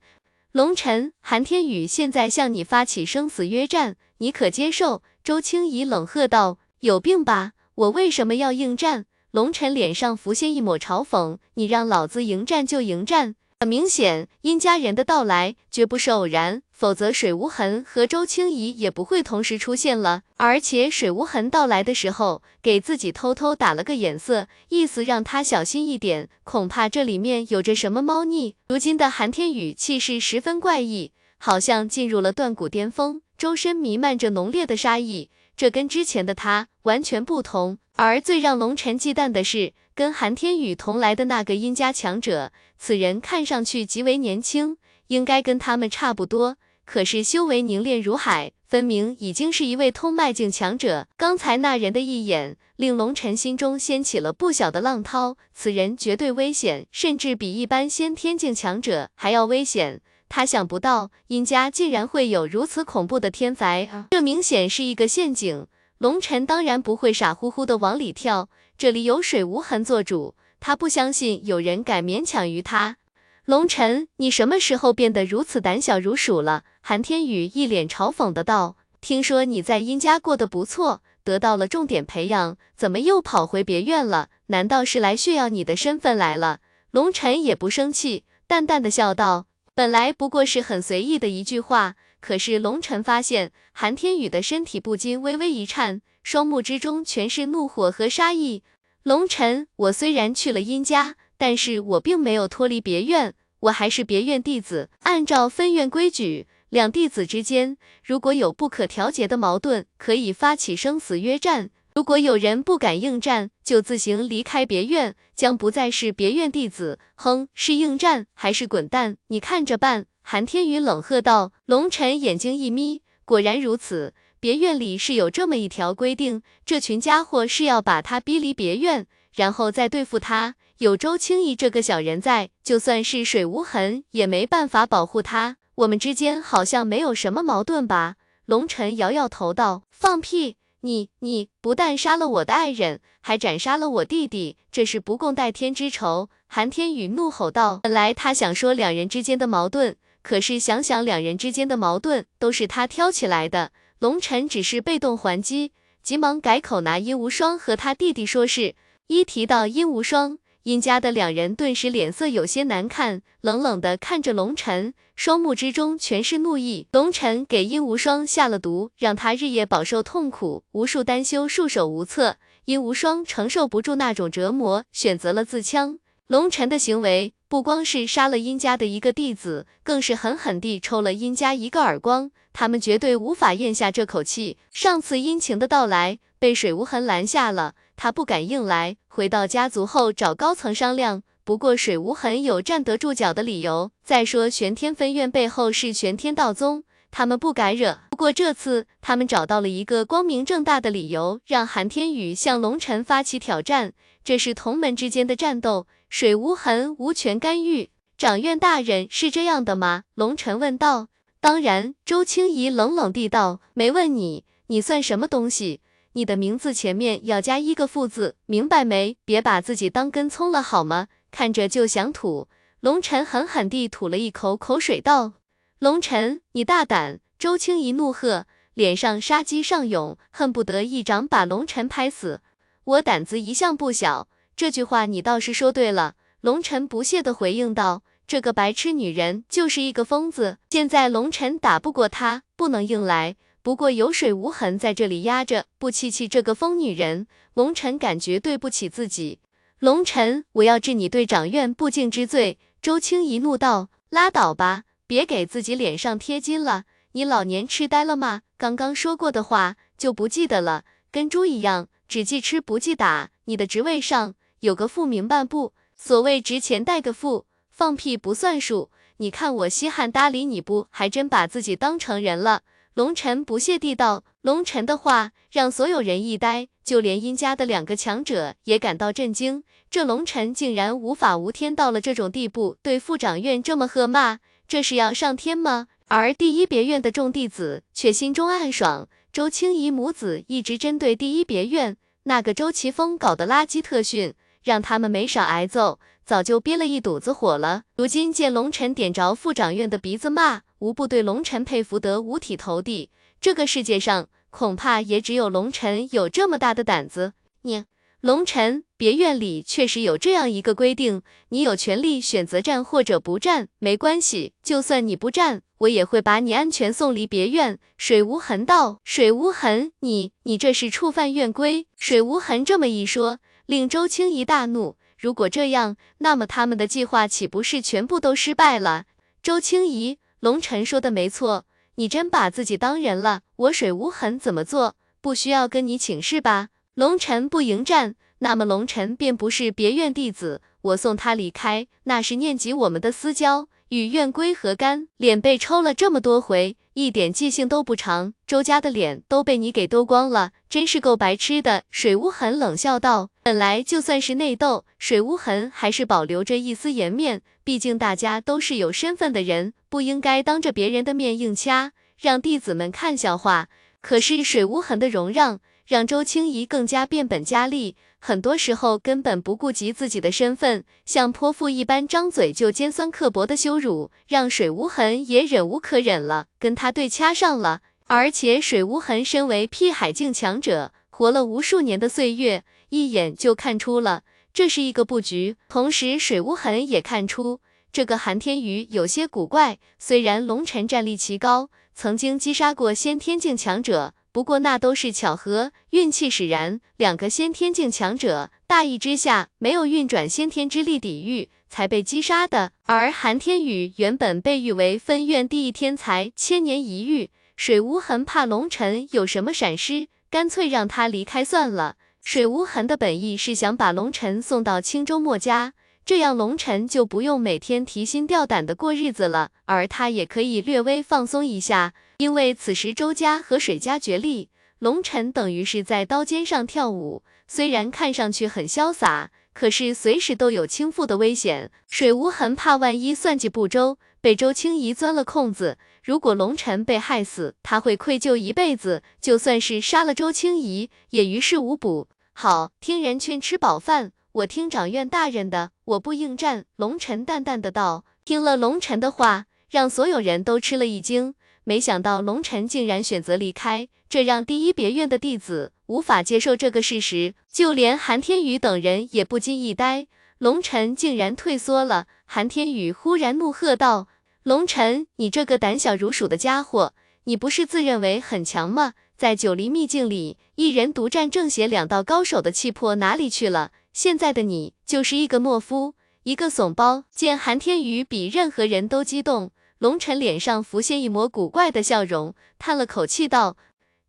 Speaker 1: 龙尘，韩天宇现在向你发起生死约战，你可接受？周清怡冷喝道：“有病吧？我为什么要应战？”龙尘脸上浮现一抹嘲讽：“你让老子迎战就迎战。”很明显，殷家人的到来绝不是偶然，否则水无痕和周清怡也不会同时出现了。而且水无痕到来的时候，给自己偷偷打了个眼色，意思让他小心一点，恐怕这里面有着什么猫腻。如今的韩天宇气势十分怪异，好像进入了断骨巅峰，周身弥漫着浓烈的杀意。这跟之前的他完全不同，而最让龙尘忌惮的是，跟韩天宇同来的那个殷家强者，此人看上去极为年轻，应该跟他们差不多，可是修为凝练如海，分明已经是一位通脉境强者。刚才那人的一眼，令龙尘心中掀起了不小的浪涛，此人绝对危险，甚至比一般先天境强者还要危险。他想不到殷家竟然会有如此恐怖的天才，这明显是一个陷阱。龙尘当然不会傻乎乎的往里跳，这里有水无痕做主，他不相信有人敢勉强于他。龙尘，你什么时候变得如此胆小如鼠了？韩天宇一脸嘲讽的道。听说你在殷家过得不错，得到了重点培养，怎么又跑回别院了？难道是来炫耀你的身份来了？龙尘也不生气，淡淡的笑道。本来不过是很随意的一句话，可是龙尘发现韩天宇的身体不禁微微一颤，双目之中全是怒火和杀意。龙尘，我虽然去了殷家，但是我并没有脱离别院，我还是别院弟子。按照分院规矩，两弟子之间如果有不可调节的矛盾，可以发起生死约战。如果有人不敢应战，就自行离开别院，将不再是别院弟子。哼，是应战还是滚蛋？你看着办！韩天宇冷喝道。龙尘眼睛一眯，果然如此，别院里是有这么一条规定，这群家伙是要把他逼离别院，然后再对付他。有周青逸这个小人在，就算是水无痕也没办法保护他。我们之间好像没有什么矛盾吧？龙尘摇摇头道。放屁！你你不但杀了我的爱人，还斩杀了我弟弟，这是不共戴天之仇！韩天宇怒吼道。本来他想说两人之间的矛盾，可是想想两人之间的矛盾都是他挑起来的，龙尘只是被动还击，急忙改口拿殷无双和他弟弟说事。一提到殷无双，殷家的两人顿时脸色有些难看，冷冷的看着龙晨，双目之中全是怒意。龙晨给殷无双下了毒，让他日夜饱受痛苦，无数丹修束手无策。殷无双承受不住那种折磨，选择了自枪。龙晨的行为不光是杀了殷家的一个弟子，更是狠狠地抽了殷家一个耳光。他们绝对无法咽下这口气。上次殷晴的到来被水无痕拦下了。他不敢硬来，回到家族后找高层商量。不过水无痕有站得住脚的理由。再说玄天分院背后是玄天道宗，他们不敢惹。不过这次他们找到了一个光明正大的理由，让韩天宇向龙尘发起挑战。这是同门之间的战斗，水无痕无权干预。掌院大人是这样的吗？龙尘问道。当然，周青怡冷冷地道。没问你，你算什么东西？你的名字前面要加一个副字，明白没？别把自己当根葱了好吗？看着就想吐。龙尘狠狠地吐了一口口水，道：“龙尘，你大胆！”周青怡怒喝，脸上杀机上涌，恨不得一掌把龙尘拍死。我胆子一向不小，这句话你倒是说对了。龙尘不屑地回应道：“这个白痴女人就是一个疯子，现在龙尘打不过她，不能硬来。”不过有水无痕在这里压着，不气气这个疯女人，龙尘感觉对不起自己。龙尘，我要治你对长院不敬之罪。周青怡怒道：“拉倒吧，别给自己脸上贴金了。你老年痴呆了吗？刚刚说过的话就不记得了？跟猪一样，只记吃不记打。你的职位上有个副，明白不？所谓值钱带个副，放屁不算数。你看我稀罕搭理你不？还真把自己当成人了。”龙尘不屑地道：“龙尘的话让所有人一呆，就连殷家的两个强者也感到震惊。这龙尘竟然无法无天到了这种地步，对副掌院这么喝骂，这是要上天吗？”而第一别院的众弟子却心中暗爽，周青怡母子一直针对第一别院那个周奇峰搞的垃圾特训，让他们没少挨揍，早就憋了一肚子火了。如今见龙尘点着副掌院的鼻子骂。无不对龙尘佩服得五体投地，这个世界上恐怕也只有龙尘有这么大的胆子。你，龙尘，别院里确实有这样一个规定，你有权利选择战或者不战，没关系，就算你不战，我也会把你安全送离别院。水无痕道，水无痕，你，你这是触犯院规。水无痕这么一说，令周青怡大怒。如果这样，那么他们的计划岂不是全部都失败了？周青怡。龙尘说的没错，你真把自己当人了。我水无痕怎么做，不需要跟你请示吧？龙尘不迎战，那么龙尘便不是别院弟子。我送他离开，那是念及我们的私交，与怨归何干？脸被抽了这么多回，一点记性都不长。周家的脸都被你给兜光了，真是够白痴的。水无痕冷笑道。本来就算是内斗，水无痕还是保留着一丝颜面，毕竟大家都是有身份的人。不应该当着别人的面硬掐，让弟子们看笑话。可是水无痕的容让，让周青怡更加变本加厉，很多时候根本不顾及自己的身份，像泼妇一般张嘴就尖酸刻薄的羞辱，让水无痕也忍无可忍了，跟他对掐上了。而且水无痕身为辟海境强者，活了无数年的岁月，一眼就看出了这是一个布局。同时，水无痕也看出。这个韩天宇有些古怪，虽然龙尘战力奇高，曾经击杀过先天境强者，不过那都是巧合，运气使然。两个先天境强者，大意之下没有运转先天之力抵御，才被击杀的。而韩天宇原本被誉为分院第一天才，千年一遇。水无痕怕龙尘有什么闪失，干脆让他离开算了。水无痕的本意是想把龙尘送到青州墨家。这样龙尘就不用每天提心吊胆的过日子了，而他也可以略微放松一下，因为此时周家和水家决力，龙尘等于是在刀尖上跳舞。虽然看上去很潇洒，可是随时都有倾覆的危险。水无痕怕万一算计不周，被周青怡钻了空子，如果龙尘被害死，他会愧疚一辈子。就算是杀了周青怡，也于事无补。好，听人劝，吃饱饭。我听掌院大人的，我不应战。龙尘淡淡的道。听了龙尘的话，让所有人都吃了一惊。没想到龙尘竟然选择离开，这让第一别院的弟子无法接受这个事实，就连韩天宇等人也不禁一呆。龙晨竟然退缩了。韩天宇忽然怒喝道：“龙晨，你这个胆小如鼠的家伙，你不是自认为很强吗？在九黎秘境里，一人独占正邪两道高手的气魄哪里去了？现在的你就是一个懦夫，一个怂包。”见韩天宇比任何人都激动，龙晨脸上浮现一抹古怪的笑容，叹了口气道：“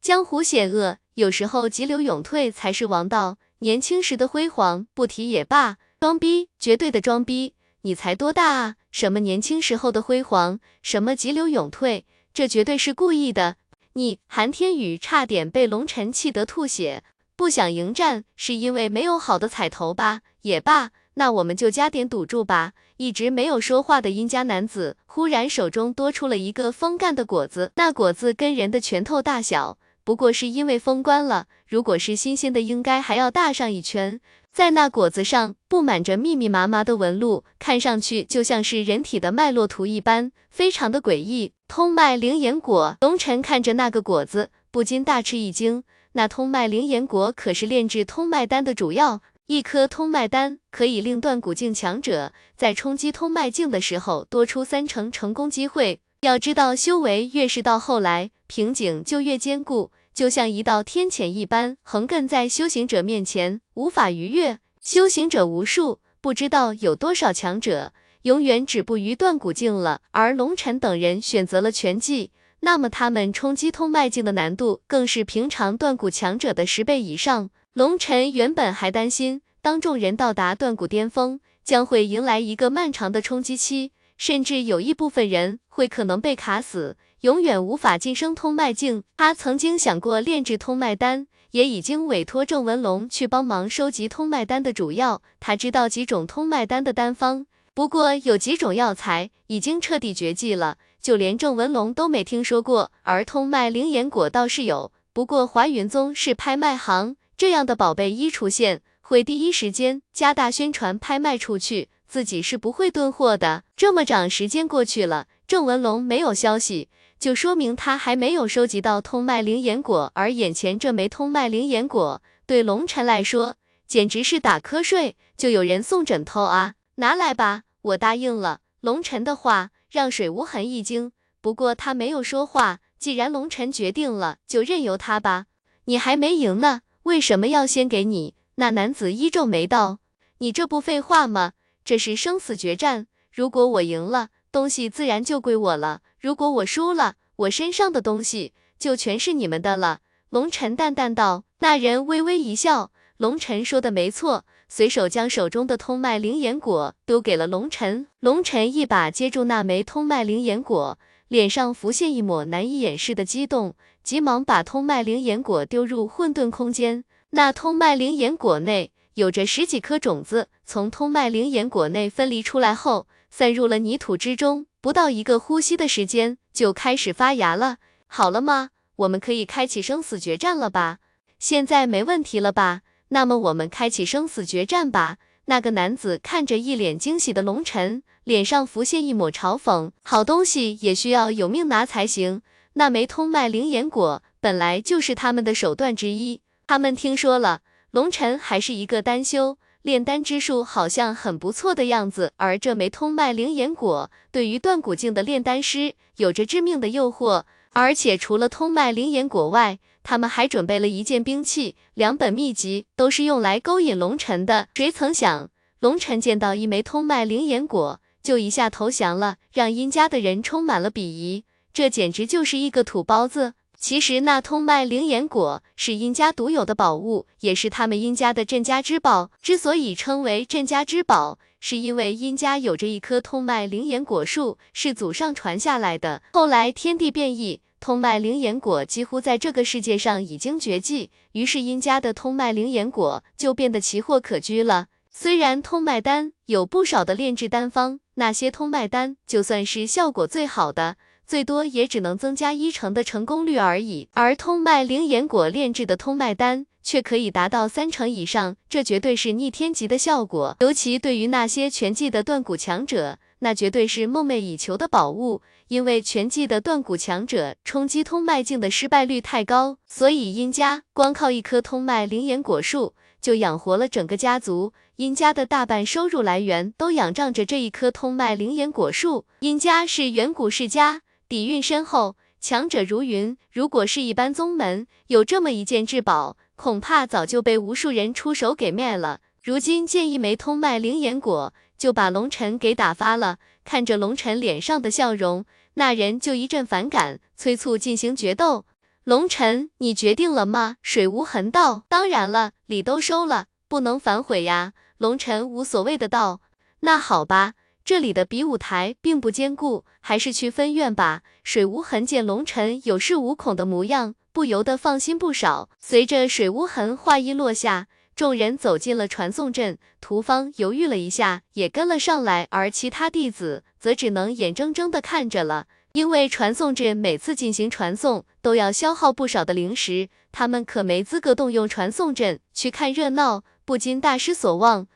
Speaker 1: 江湖险恶，有时候急流勇退才是王道。年轻时的辉煌不提也罢，装逼，绝对的装逼。”你才多大啊？什么年轻时候的辉煌，什么急流勇退，这绝对是故意的。你韩天宇差点被龙晨气得吐血，不想迎战是因为没有好的彩头吧？也罢，那我们就加点赌注吧。一直没有说话的殷家男子忽然手中多出了一个风干的果子，那果子跟人的拳头大小，不过是因为封关了，如果是新鲜的，应该还要大上一圈。在那果子上布满着密密麻麻的纹路，看上去就像是人体的脉络图一般，非常的诡异。通脉灵眼果，龙晨看着那个果子，不禁大吃一惊。那通脉灵岩果可是炼制通脉丹的主药，一颗通脉丹可以令断骨境强者在冲击通脉境的时候多出三成成功机会。要知道，修为越是到后来，瓶颈就越坚固。就像一道天堑一般，横亘在修行者面前，无法逾越。修行者无数，不知道有多少强者永远止步于断骨境了。而龙尘等人选择了拳技，那么他们冲击通脉境的难度，更是平常断骨强者的十倍以上。龙尘原本还担心，当众人到达断骨巅峰，将会迎来一个漫长的冲击期，甚至有一部分人会可能被卡死。永远无法晋升通脉境。他曾经想过炼制通脉丹，也已经委托郑文龙去帮忙收集通脉丹的主药。他知道几种通脉丹的丹方，不过有几种药材已经彻底绝迹了，就连郑文龙都没听说过。而通脉灵眼果倒是有，不过华云宗是拍卖行，这样的宝贝一出现，会第一时间加大宣传拍卖出去，自己是不会囤货的。这么长时间过去了，郑文龙没有消息。就说明他还没有收集到通脉灵眼果，而眼前这枚通脉灵眼果对龙尘来说简直是打瞌睡就有人送枕头啊！拿来吧，我答应了。龙尘的话让水无痕一惊，不过他没有说话。既然龙尘决定了，就任由他吧。你还没赢呢，为什么要先给你？那男子一皱眉道：“你这不废话吗？这是生死决战，如果我赢了，东西自然就归我了。”如果我输了，我身上的东西就全是你们的了。龙尘淡淡道。那人微微一笑，龙尘说的没错，随手将手中的通脉灵眼果丢给了龙尘。龙尘一把接住那枚通脉灵眼果，脸上浮现一抹难以掩饰的激动，急忙把通脉灵眼果丢入混沌空间。那通脉灵眼果内有着十几颗种子，从通脉灵眼果内分离出来后，散入了泥土之中。不到一个呼吸的时间，就开始发芽了。好了吗？我们可以开启生死决战了吧？现在没问题了吧？那么我们开启生死决战吧。那个男子看着一脸惊喜的龙尘，脸上浮现一抹嘲讽。好东西也需要有命拿才行。那枚通脉灵眼果本来就是他们的手段之一。他们听说了，龙尘还是一个丹修。炼丹之术好像很不错的样子，而这枚通脉灵眼果对于断骨境的炼丹师有着致命的诱惑。而且除了通脉灵眼果外，他们还准备了一件兵器，两本秘籍都是用来勾引龙尘的。谁曾想，龙尘见到一枚通脉灵眼果就一下投降了，让殷家的人充满了鄙夷。这简直就是一个土包子。其实那通脉灵眼果是殷家独有的宝物，也是他们殷家的镇家之宝。之所以称为镇家之宝，是因为殷家有着一棵通脉灵眼果树，是祖上传下来的。后来天地变异，通脉灵眼果几乎在这个世界上已经绝迹，于是殷家的通脉灵眼果就变得奇货可居了。虽然通脉丹有不少的炼制丹方，那些通脉丹就算是效果最好的。最多也只能增加一成的成功率而已，而通脉灵眼果炼制的通脉丹却可以达到三成以上，这绝对是逆天级的效果。尤其对于那些全技的断骨强者，那绝对是梦寐以求的宝物。因为全季的断骨强者冲击通脉境的失败率太高，所以殷家光靠一棵通脉灵岩果树就养活了整个家族。殷家的大半收入来源都仰仗着这一棵通脉灵岩果树。殷家是远古世家，底蕴深厚，强者如云。如果是一般宗门，有这么一件至宝，恐怕早就被无数人出手给灭了。如今见一枚通脉灵岩果，就把龙尘给打发了。看着龙尘脸上的笑容，那人就一阵反感，催促进行决斗。龙尘，你决定了吗？水无痕道。当然了，礼都收了，不能反悔呀。龙尘无所谓的道。那好吧，这里的比武台并不坚固，还是去分院吧。水无痕见龙尘有恃无恐的模样，不由得放心不少。随着水无痕话音落下。众人走进了传送阵，屠方犹豫了一下，也跟了上来，而其他弟子则只能眼睁睁的看着了。因为传送阵每次进行传送都要消耗不少的灵石，他们可没资格动用传送阵去看热闹，不禁大失所望。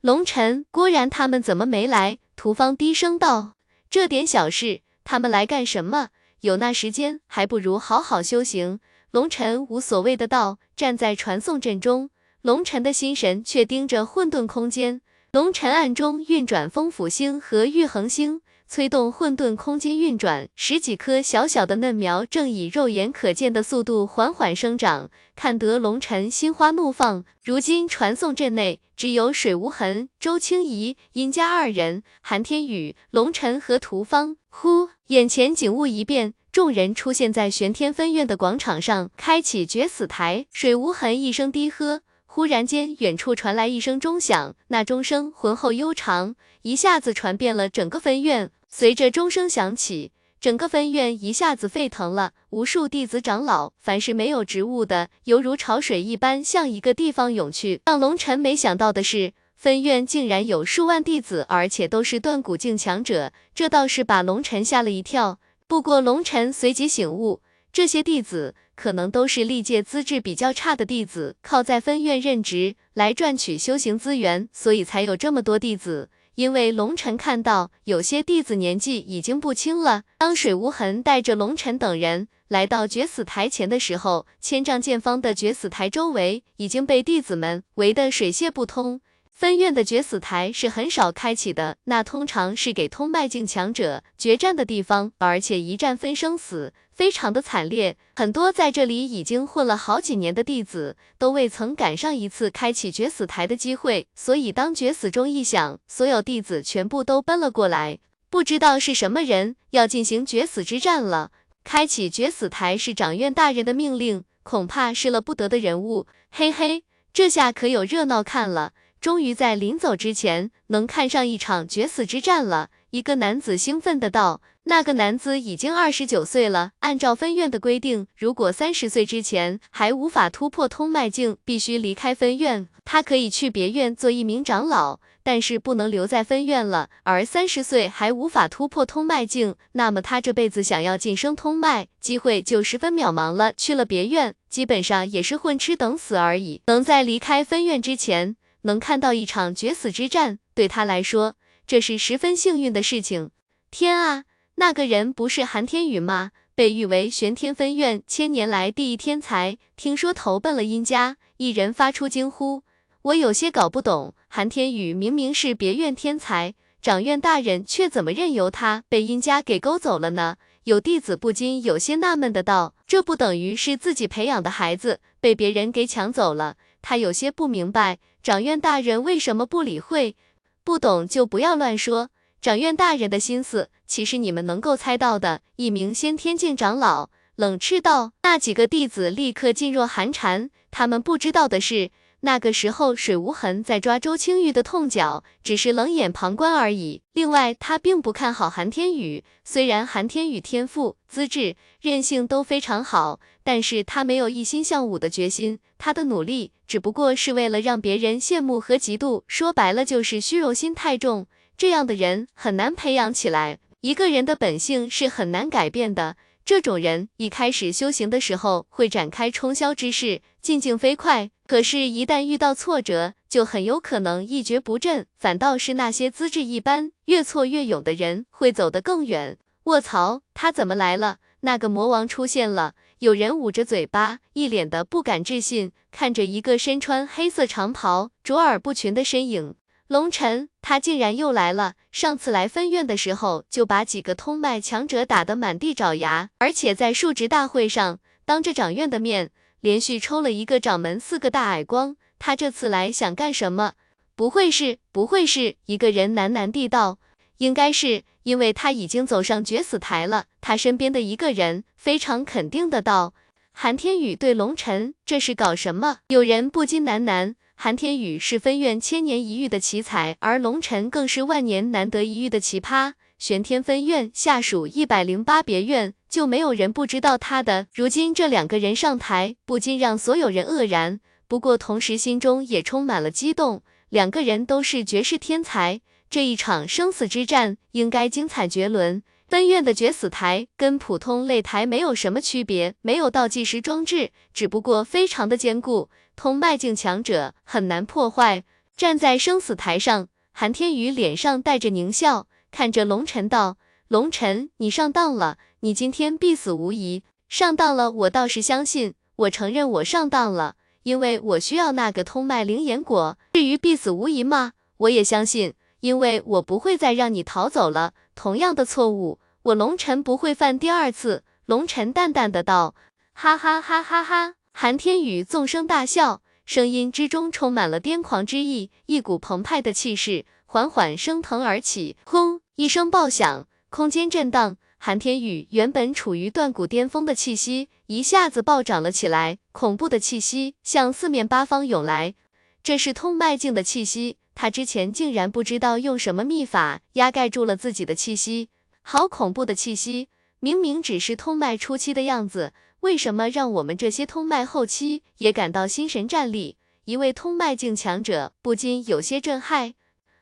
Speaker 1: 龙尘、郭然他们怎么没来？屠方低声道：“这点小事，他们来干什么？有那时间，还不如好好修行。”龙尘无所谓的道，站在传送阵中。龙尘的心神却盯着混沌空间，龙尘暗中运转风府星和玉衡星，催动混沌空间运转。十几颗小小的嫩苗正以肉眼可见的速度缓缓生长，看得龙尘心花怒放。如今传送阵内只有水无痕、周清怡、殷家二人，韩天宇、龙尘和屠方。呼，眼前景物一变，众人出现在玄天分院的广场上，开启绝死台。水无痕一声低喝。忽然间，远处传来一声钟响，那钟声浑厚悠长，一下子传遍了整个分院。随着钟声响起，整个分院一下子沸腾了，无数弟子长老，凡是没有职务的，犹如潮水一般向一个地方涌去。让龙尘没想到的是，分院竟然有数万弟子，而且都是断骨境强者，这倒是把龙尘吓了一跳。不过龙尘随即醒悟，这些弟子。可能都是历届资质比较差的弟子，靠在分院任职来赚取修行资源，所以才有这么多弟子。因为龙尘看到有些弟子年纪已经不轻了。当水无痕带着龙尘等人来到绝死台前的时候，千丈见方的绝死台周围已经被弟子们围得水泄不通。分院的绝死台是很少开启的，那通常是给通脉境强者决战的地方，而且一战分生死，非常的惨烈。很多在这里已经混了好几年的弟子，都未曾赶上一次开启绝死台的机会。所以当绝死钟一响，所有弟子全部都奔了过来。不知道是什么人要进行绝死之战了。开启绝死台是掌院大人的命令，恐怕是了不得的人物。嘿嘿，这下可有热闹看了。终于在临走之前能看上一场决死之战了。一个男子兴奋的道：“那个男子已经二十九岁了。按照分院的规定，如果三十岁之前还无法突破通脉境，必须离开分院。他可以去别院做一名长老，但是不能留在分院了。而三十岁还无法突破通脉境，那么他这辈子想要晋升通脉，机会就十分渺茫了。去了别院，基本上也是混吃等死而已。能在离开分院之前。”能看到一场决死之战，对他来说，这是十分幸运的事情。天啊，那个人不是韩天宇吗？被誉为玄天分院千年来第一天才，听说投奔了殷家。一人发出惊呼：“我有些搞不懂，韩天宇明明是别院天才，长院大人却怎么任由他被殷家给勾走了呢？”有弟子不禁有些纳闷的道：“这不等于是自己培养的孩子被别人给抢走了？”他有些不明白。长院大人为什么不理会？不懂就不要乱说。掌院大人的心思，岂是你们能够猜到的？一名先天境长老冷斥道。那几个弟子立刻噤若寒蝉。他们不知道的是，那个时候水无痕在抓周青玉的痛脚，只是冷眼旁观而已。另外，他并不看好韩天宇。虽然韩天宇天赋、资质、韧性都非常好。但是他没有一心向武的决心，他的努力只不过是为了让别人羡慕和嫉妒，说白了就是虚荣心太重。这样的人很难培养起来，一个人的本性是很难改变的，这种人一开始修行的时候会展开冲霄之势，进境飞快，可是，一旦遇到挫折，就很有可能一蹶不振。反倒是那些资质一般、越挫越勇的人，会走得更远。卧槽，他怎么来了？那个魔王出现了！有人捂着嘴巴，一脸的不敢置信，看着一个身穿黑色长袍、卓尔不群的身影。龙尘，他竟然又来了！上次来分院的时候，就把几个通脉强者打得满地找牙，而且在数值大会上，当着掌院的面，连续抽了一个掌门四个大耳光。他这次来想干什么？不会是，不会是？一个人喃喃地道：“应该是，因为他已经走上决死台了。”他身边的一个人非常肯定的道：“韩天宇对龙尘，这是搞什么？”有人不禁喃喃。韩天宇是分院千年一遇的奇才，而龙尘更是万年难得一遇的奇葩。玄天分院下属一百零八别院，就没有人不知道他的。如今这两个人上台，不禁让所有人愕然，不过同时心中也充满了激动。两个人都是绝世天才，这一场生死之战应该精彩绝伦。分院的决死台跟普通擂台没有什么区别，没有倒计时装置，只不过非常的坚固。通脉境强者很难破坏。站在生死台上，韩天宇脸上带着狞笑，看着龙尘道：“龙尘，你上当了，你今天必死无疑。上当了，我倒是相信，我承认我上当了，因为我需要那个通脉灵岩果。至于必死无疑吗？我也相信，因为我不会再让你逃走了。同样的错误，我龙尘不会犯第二次。”龙尘淡淡的道：“哈哈哈哈哈。”韩天宇纵声大笑，声音之中充满了癫狂之意，一股澎湃的气势缓缓升腾而起。轰！一声爆响，空间震荡，韩天宇原本处于断骨巅峰的气息一下子暴涨了起来，恐怖的气息向四面八方涌来。这是通脉境的气息，他之前竟然不知道用什么秘法压盖住了自己的气息，好恐怖的气息！明明只是通脉初期的样子。为什么让我们这些通脉后期也感到心神战栗？一位通脉境强者不禁有些震撼。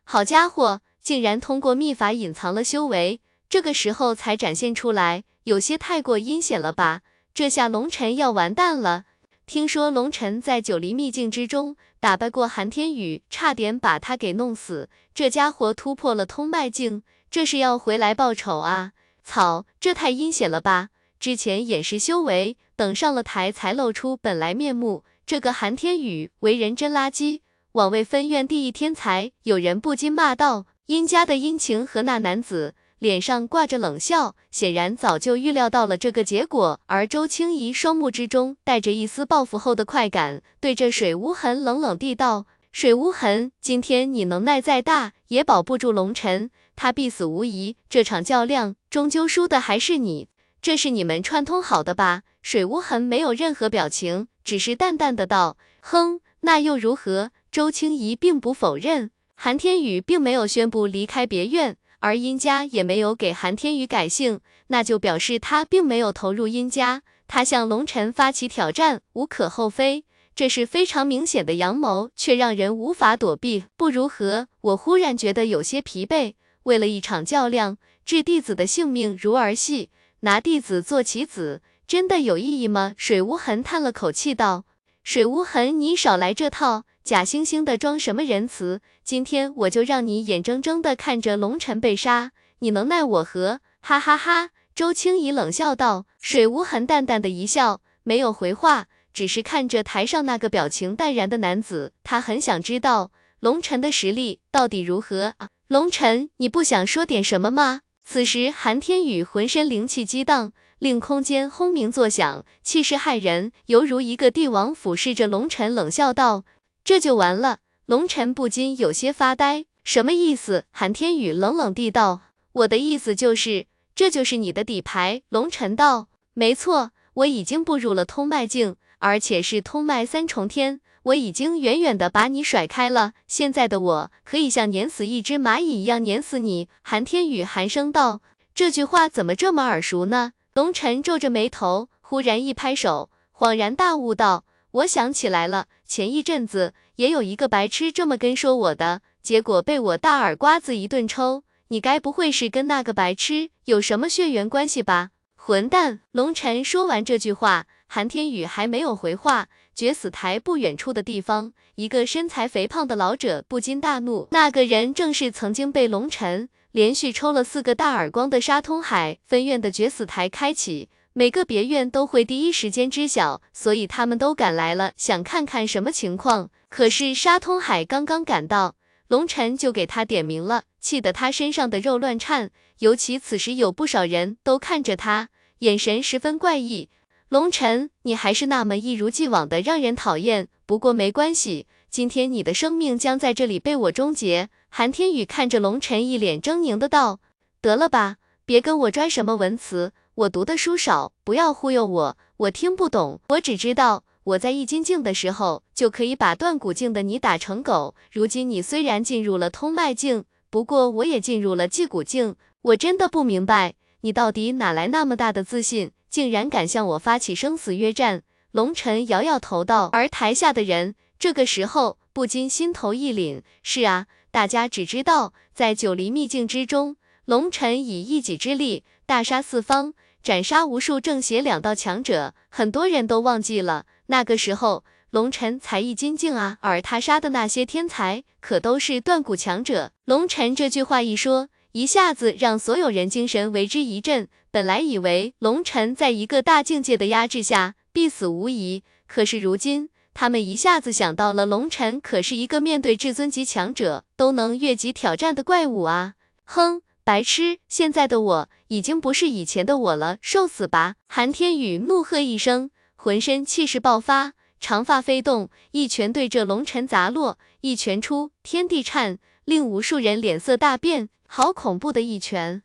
Speaker 1: 好家伙，竟然通过秘法隐藏了修为，这个时候才展现出来，有些太过阴险了吧？这下龙尘要完蛋了。听说龙尘在九黎秘境之中打败过韩天宇，差点把他给弄死。这家伙突破了通脉境，这是要回来报仇啊！操，这太阴险了吧！之前掩饰修为，等上了台才露出本来面目。这个韩天宇为人真垃圾，枉为分院第一天才。有人不禁骂道：“殷家的殷晴和那男子脸上挂着冷笑，显然早就预料到了这个结果。”而周青怡双目之中带着一丝报复后的快感，对着水无痕冷冷地道：“水无痕，今天你能耐再大，也保不住龙尘，他必死无疑。这场较量，终究输的还是你。”这是你们串通好的吧？水无痕没有任何表情，只是淡淡的道：“哼，那又如何？”周青怡并不否认，韩天宇并没有宣布离开别院，而殷家也没有给韩天宇改姓，那就表示他并没有投入殷家，他向龙尘发起挑战，无可厚非。这是非常明显的阳谋，却让人无法躲避。不如何？我忽然觉得有些疲惫，为了一场较量，置弟子的性命如儿戏。拿弟子做棋子，真的有意义吗？水无痕叹了口气道：“水无痕，你少来这套，假惺惺的装什么仁慈？今天我就让你眼睁睁的看着龙尘被杀，你能奈我何？”哈哈哈！周青怡冷笑道。水无痕淡淡的一笑，没有回话，只是看着台上那个表情淡然的男子。他很想知道龙尘的实力到底如何啊？龙尘，你不想说点什么吗？此时，韩天宇浑身灵气激荡，令空间轰鸣作响，气势骇人，犹如一个帝王俯视着龙尘，冷笑道：“这就完了。”龙尘不禁有些发呆，什么意思？韩天宇冷冷地道：“我的意思就是，这就是你的底牌。”龙尘道：“没错，我已经步入了通脉境，而且是通脉三重天。”我已经远远的把你甩开了，现在的我可以像碾死一只蚂蚁一样碾死你。韩天宇寒声道，这句话怎么这么耳熟呢？龙尘皱着眉头，忽然一拍手，恍然大悟道，我想起来了，前一阵子也有一个白痴这么跟说我的，结果被我大耳瓜子一顿抽。你该不会是跟那个白痴有什么血缘关系吧？混蛋！龙晨说完这句话，韩天宇还没有回话。决死台不远处的地方，一个身材肥胖的老者不禁大怒。那个人正是曾经被龙晨连续抽了四个大耳光的沙通海。分院的决死台开启，每个别院都会第一时间知晓，所以他们都赶来了，想看看什么情况。可是沙通海刚刚赶到，龙晨就给他点名了，气得他身上的肉乱颤。尤其此时有不少人都看着他，眼神十分怪异。龙晨，你还是那么一如既往的让人讨厌。不过没关系，今天你的生命将在这里被我终结。韩天宇看着龙晨，一脸狰狞的道：“得了吧，别跟我拽什么文词，我读的书少，不要忽悠我，我听不懂。我只知道我在易筋境的时候就可以把断骨境的你打成狗。如今你虽然进入了通脉境，不过我也进入了寂骨境，我真的不明白你到底哪来那么大的自信。”竟然敢向我发起生死约战！龙尘摇摇头道。而台下的人这个时候不禁心头一凛。是啊，大家只知道在九黎秘境之中，龙尘以一己之力大杀四方，斩杀无数正邪两道强者。很多人都忘记了，那个时候龙尘才一金境啊，而他杀的那些天才可都是断骨强者。龙尘这句话一说。一下子让所有人精神为之一振。本来以为龙尘在一个大境界的压制下必死无疑，可是如今他们一下子想到了，龙尘可是一个面对至尊级强者都能越级挑战的怪物啊！哼，白痴！现在的我已经不是以前的我了，受死吧！韩天宇怒喝一声，浑身气势爆发，长发飞动，一拳对着龙尘砸落。一拳出，天地颤，令无数人脸色大变。好恐怖的一拳，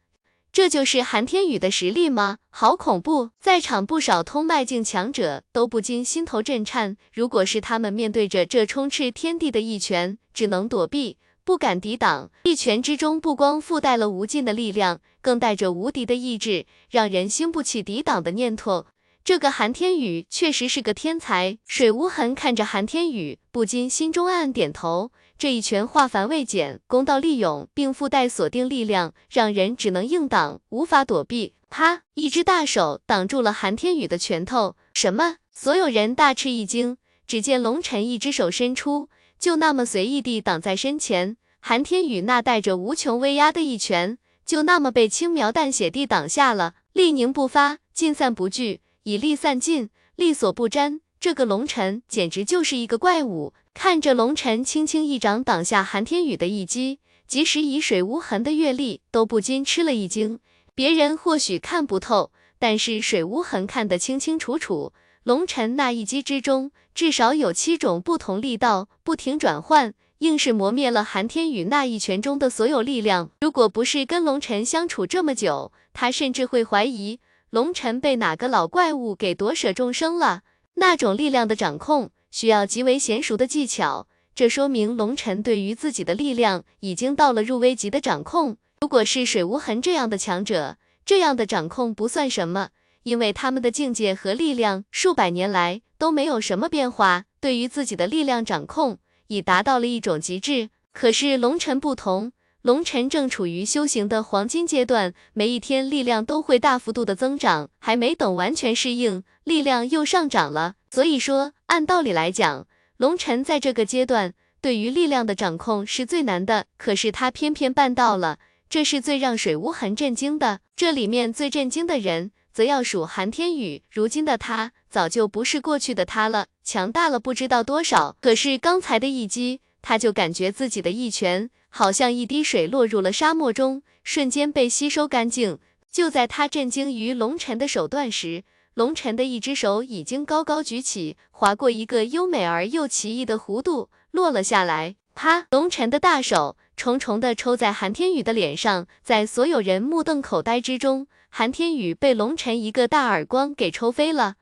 Speaker 1: 这就是韩天宇的实力吗？好恐怖！在场不少通脉境强者都不禁心头震颤。如果是他们面对着这充斥天地的一拳，只能躲避，不敢抵挡。一拳之中不光附带了无尽的力量，更带着无敌的意志，让人兴不起抵挡的念头。这个韩天宇确实是个天才。水无痕看着韩天宇，不禁心中暗暗点头。这一拳化繁为简，攻道利勇，并附带锁定力量，让人只能硬挡，无法躲避。啪！一只大手挡住了韩天宇的拳头。什么？所有人大吃一惊。只见龙尘一只手伸出，就那么随意地挡在身前。韩天宇那带着无穷威压的一拳，就那么被轻描淡写地挡下了。力凝不发，尽散不聚，以力散尽，力所不沾。这个龙尘简直就是一个怪物。看着龙尘轻轻一掌挡下韩天宇的一击，即使以水无痕的阅历，都不禁吃了一惊。别人或许看不透，但是水无痕看得清清楚楚。龙尘那一击之中，至少有七种不同力道不停转换，硬是磨灭了韩天宇那一拳中的所有力量。如果不是跟龙尘相处这么久，他甚至会怀疑龙尘被哪个老怪物给夺舍众生了。那种力量的掌控。需要极为娴熟的技巧，这说明龙尘对于自己的力量已经到了入危级的掌控。如果是水无痕这样的强者，这样的掌控不算什么，因为他们的境界和力量数百年来都没有什么变化，对于自己的力量掌控已达到了一种极致。可是龙尘不同，龙尘正处于修行的黄金阶段，每一天力量都会大幅度的增长，还没等完全适应，力量又上涨了。所以说。按道理来讲，龙尘在这个阶段对于力量的掌控是最难的，可是他偏偏办到了，这是最让水无痕震惊的。这里面最震惊的人，则要数韩天宇。如今的他早就不是过去的他了，强大了不知道多少。可是刚才的一击，他就感觉自己的一拳好像一滴水落入了沙漠中，瞬间被吸收干净。就在他震惊于龙尘的手段时，龙尘的一只手已经高高举起，划过一个优美而又奇异的弧度，落了下来。啪！龙尘的大手重重的抽在韩天宇的脸上，在所有人目瞪口呆之中，韩天宇被龙尘一个大耳光给抽飞了。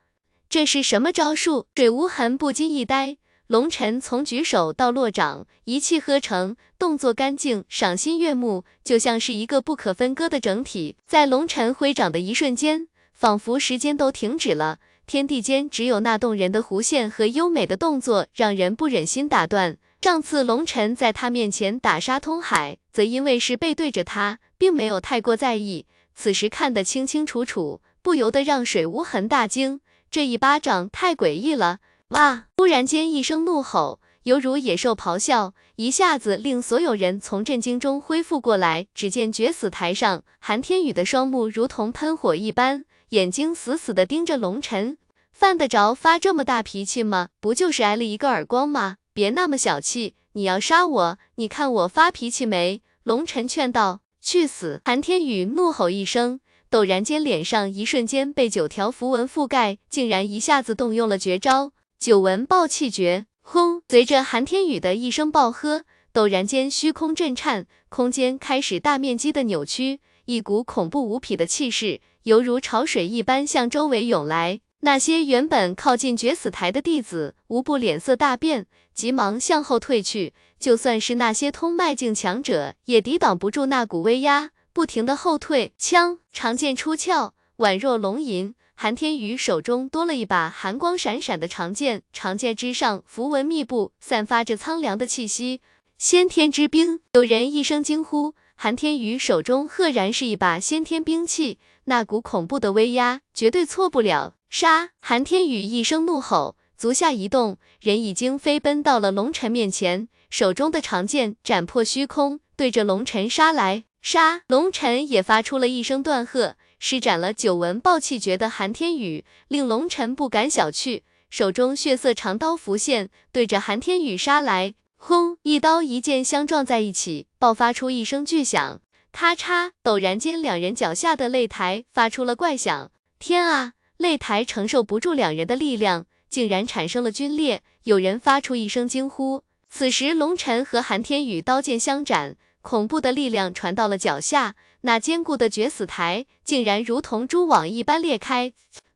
Speaker 1: 这是什么招数？水无痕不禁一呆。龙尘从举手到落掌，一气呵成，动作干净，赏心悦目，就像是一个不可分割的整体。在龙尘挥掌的一瞬间。仿佛时间都停止了，天地间只有那动人的弧线和优美的动作，让人不忍心打断。上次龙尘在他面前打杀通海，则因为是背对着他，并没有太过在意。此时看得清清楚楚，不由得让水无痕大惊，这一巴掌太诡异了！哇！突然间一声怒吼，犹如野兽咆哮，一下子令所有人从震惊中恢复过来。只见绝死台上，韩天宇的双目如同喷火一般，眼睛死死地盯着龙晨。犯得着发这么大脾气吗？不就是挨了一个耳光吗？别那么小气，你要杀我，你看我发脾气没？龙晨劝道。去死！韩天宇怒吼一声，陡然间脸上一瞬间被九条符文覆盖，竟然一下子动用了绝招九纹爆气诀。轰！随着韩天宇的一声暴喝，陡然间虚空震颤，空间开始大面积的扭曲，一股恐怖无匹的气势犹如潮水一般向周围涌来。那些原本靠近绝死台的弟子，无不脸色大变，急忙向后退去。就算是那些通脉境强者，也抵挡不住那股威压，不停的后退。枪，长剑出鞘，宛若龙吟。韩天宇手中多了一把寒光闪闪的长剑，长剑之上符文密布，散发着苍凉的气息。先天之兵！有人一声惊呼。韩天宇手中赫然是一把先天兵器，那股恐怖的威压，绝对错不了。杀！韩天宇一声怒吼，足下一动，人已经飞奔到了龙尘面前，手中的长剑斩破虚空，对着龙尘杀来。杀！龙尘也发出了一声断喝，施展了九纹爆气诀的韩天宇，令龙尘不敢小觑，手中血色长刀浮现，对着韩天宇杀来。轰！一刀一剑相撞在一起，爆发出一声巨响，咔嚓！陡然间，两人脚下的擂台发出了怪响。天啊！擂台承受不住两人的力量，竟然产生了皲裂。有人发出一声惊呼。此时，龙尘和韩天宇刀剑相斩，恐怖的力量传到了脚下，那坚固的绝死台竟然如同蛛网一般裂开。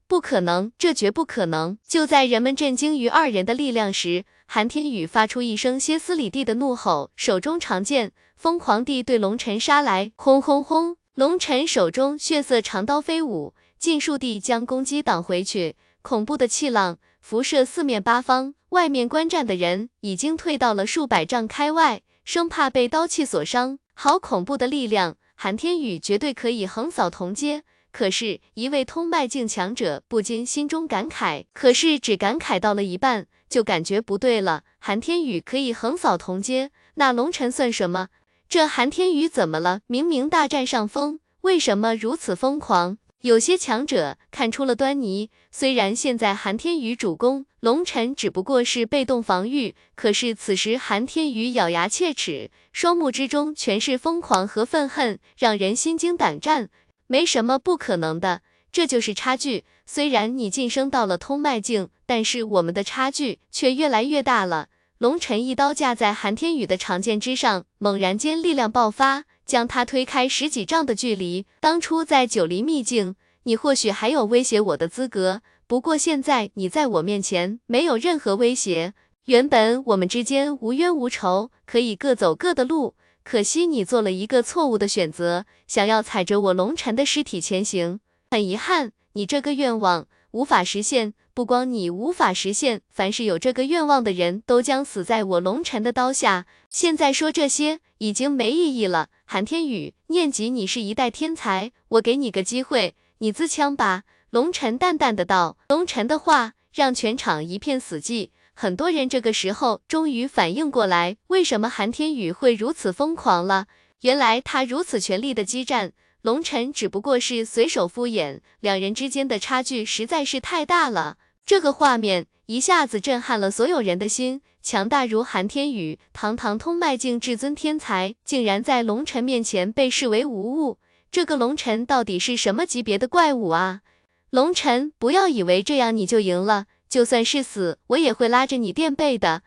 Speaker 1: 不可能，这绝不可能！就在人们震惊于二人的力量时，韩天宇发出一声歇斯底里的怒吼，手中长剑疯狂地对龙尘杀来。轰轰轰！龙尘手中血色长刀飞舞。尽数地将攻击挡回去，恐怖的气浪辐射四面八方，外面观战的人已经退到了数百丈开外，生怕被刀气所伤。好恐怖的力量，韩天宇绝对可以横扫同阶。可是，一位通脉境强者不禁心中感慨，可是只感慨到了一半，就感觉不对了。韩天宇可以横扫同阶，那龙尘算什么？这韩天宇怎么了？明明大占上风，为什么如此疯狂？有些强者看出了端倪，虽然现在韩天宇主攻，龙尘只不过是被动防御，可是此时韩天宇咬牙切齿，双目之中全是疯狂和愤恨，让人心惊胆战。没什么不可能的，这就是差距。虽然你晋升到了通脉境，但是我们的差距却越来越大了。龙尘一刀架在韩天宇的长剑之上，猛然间力量爆发。将他推开十几丈的距离。当初在九黎秘境，你或许还有威胁我的资格，不过现在你在我面前没有任何威胁。原本我们之间无冤无仇，可以各走各的路。可惜你做了一个错误的选择，想要踩着我龙尘的尸体前行。很遗憾，你这个愿望无法实现。不光你无法实现，凡是有这个愿望的人都将死在我龙尘的刀下。现在说这些 已经没意义了。韩天宇，念及你是一代天才，我给你个机会，你自枪吧。龙尘淡淡的道。龙尘的话让全场一片死寂，很多人这个时候终于反应过来，为什么韩天宇会如此疯狂了？原来他如此全力的激战。龙尘只不过是随手敷衍，两人之间的差距实在是太大了。这个画面一下子震撼了所有人的心。强大如韩天宇，堂堂通脉境至尊天才，竟然在龙尘面前被视为无物。这个龙尘到底是什么级别的怪物啊？龙尘，不要以为这样你就赢了，就算是死，我也会拉着你垫背的。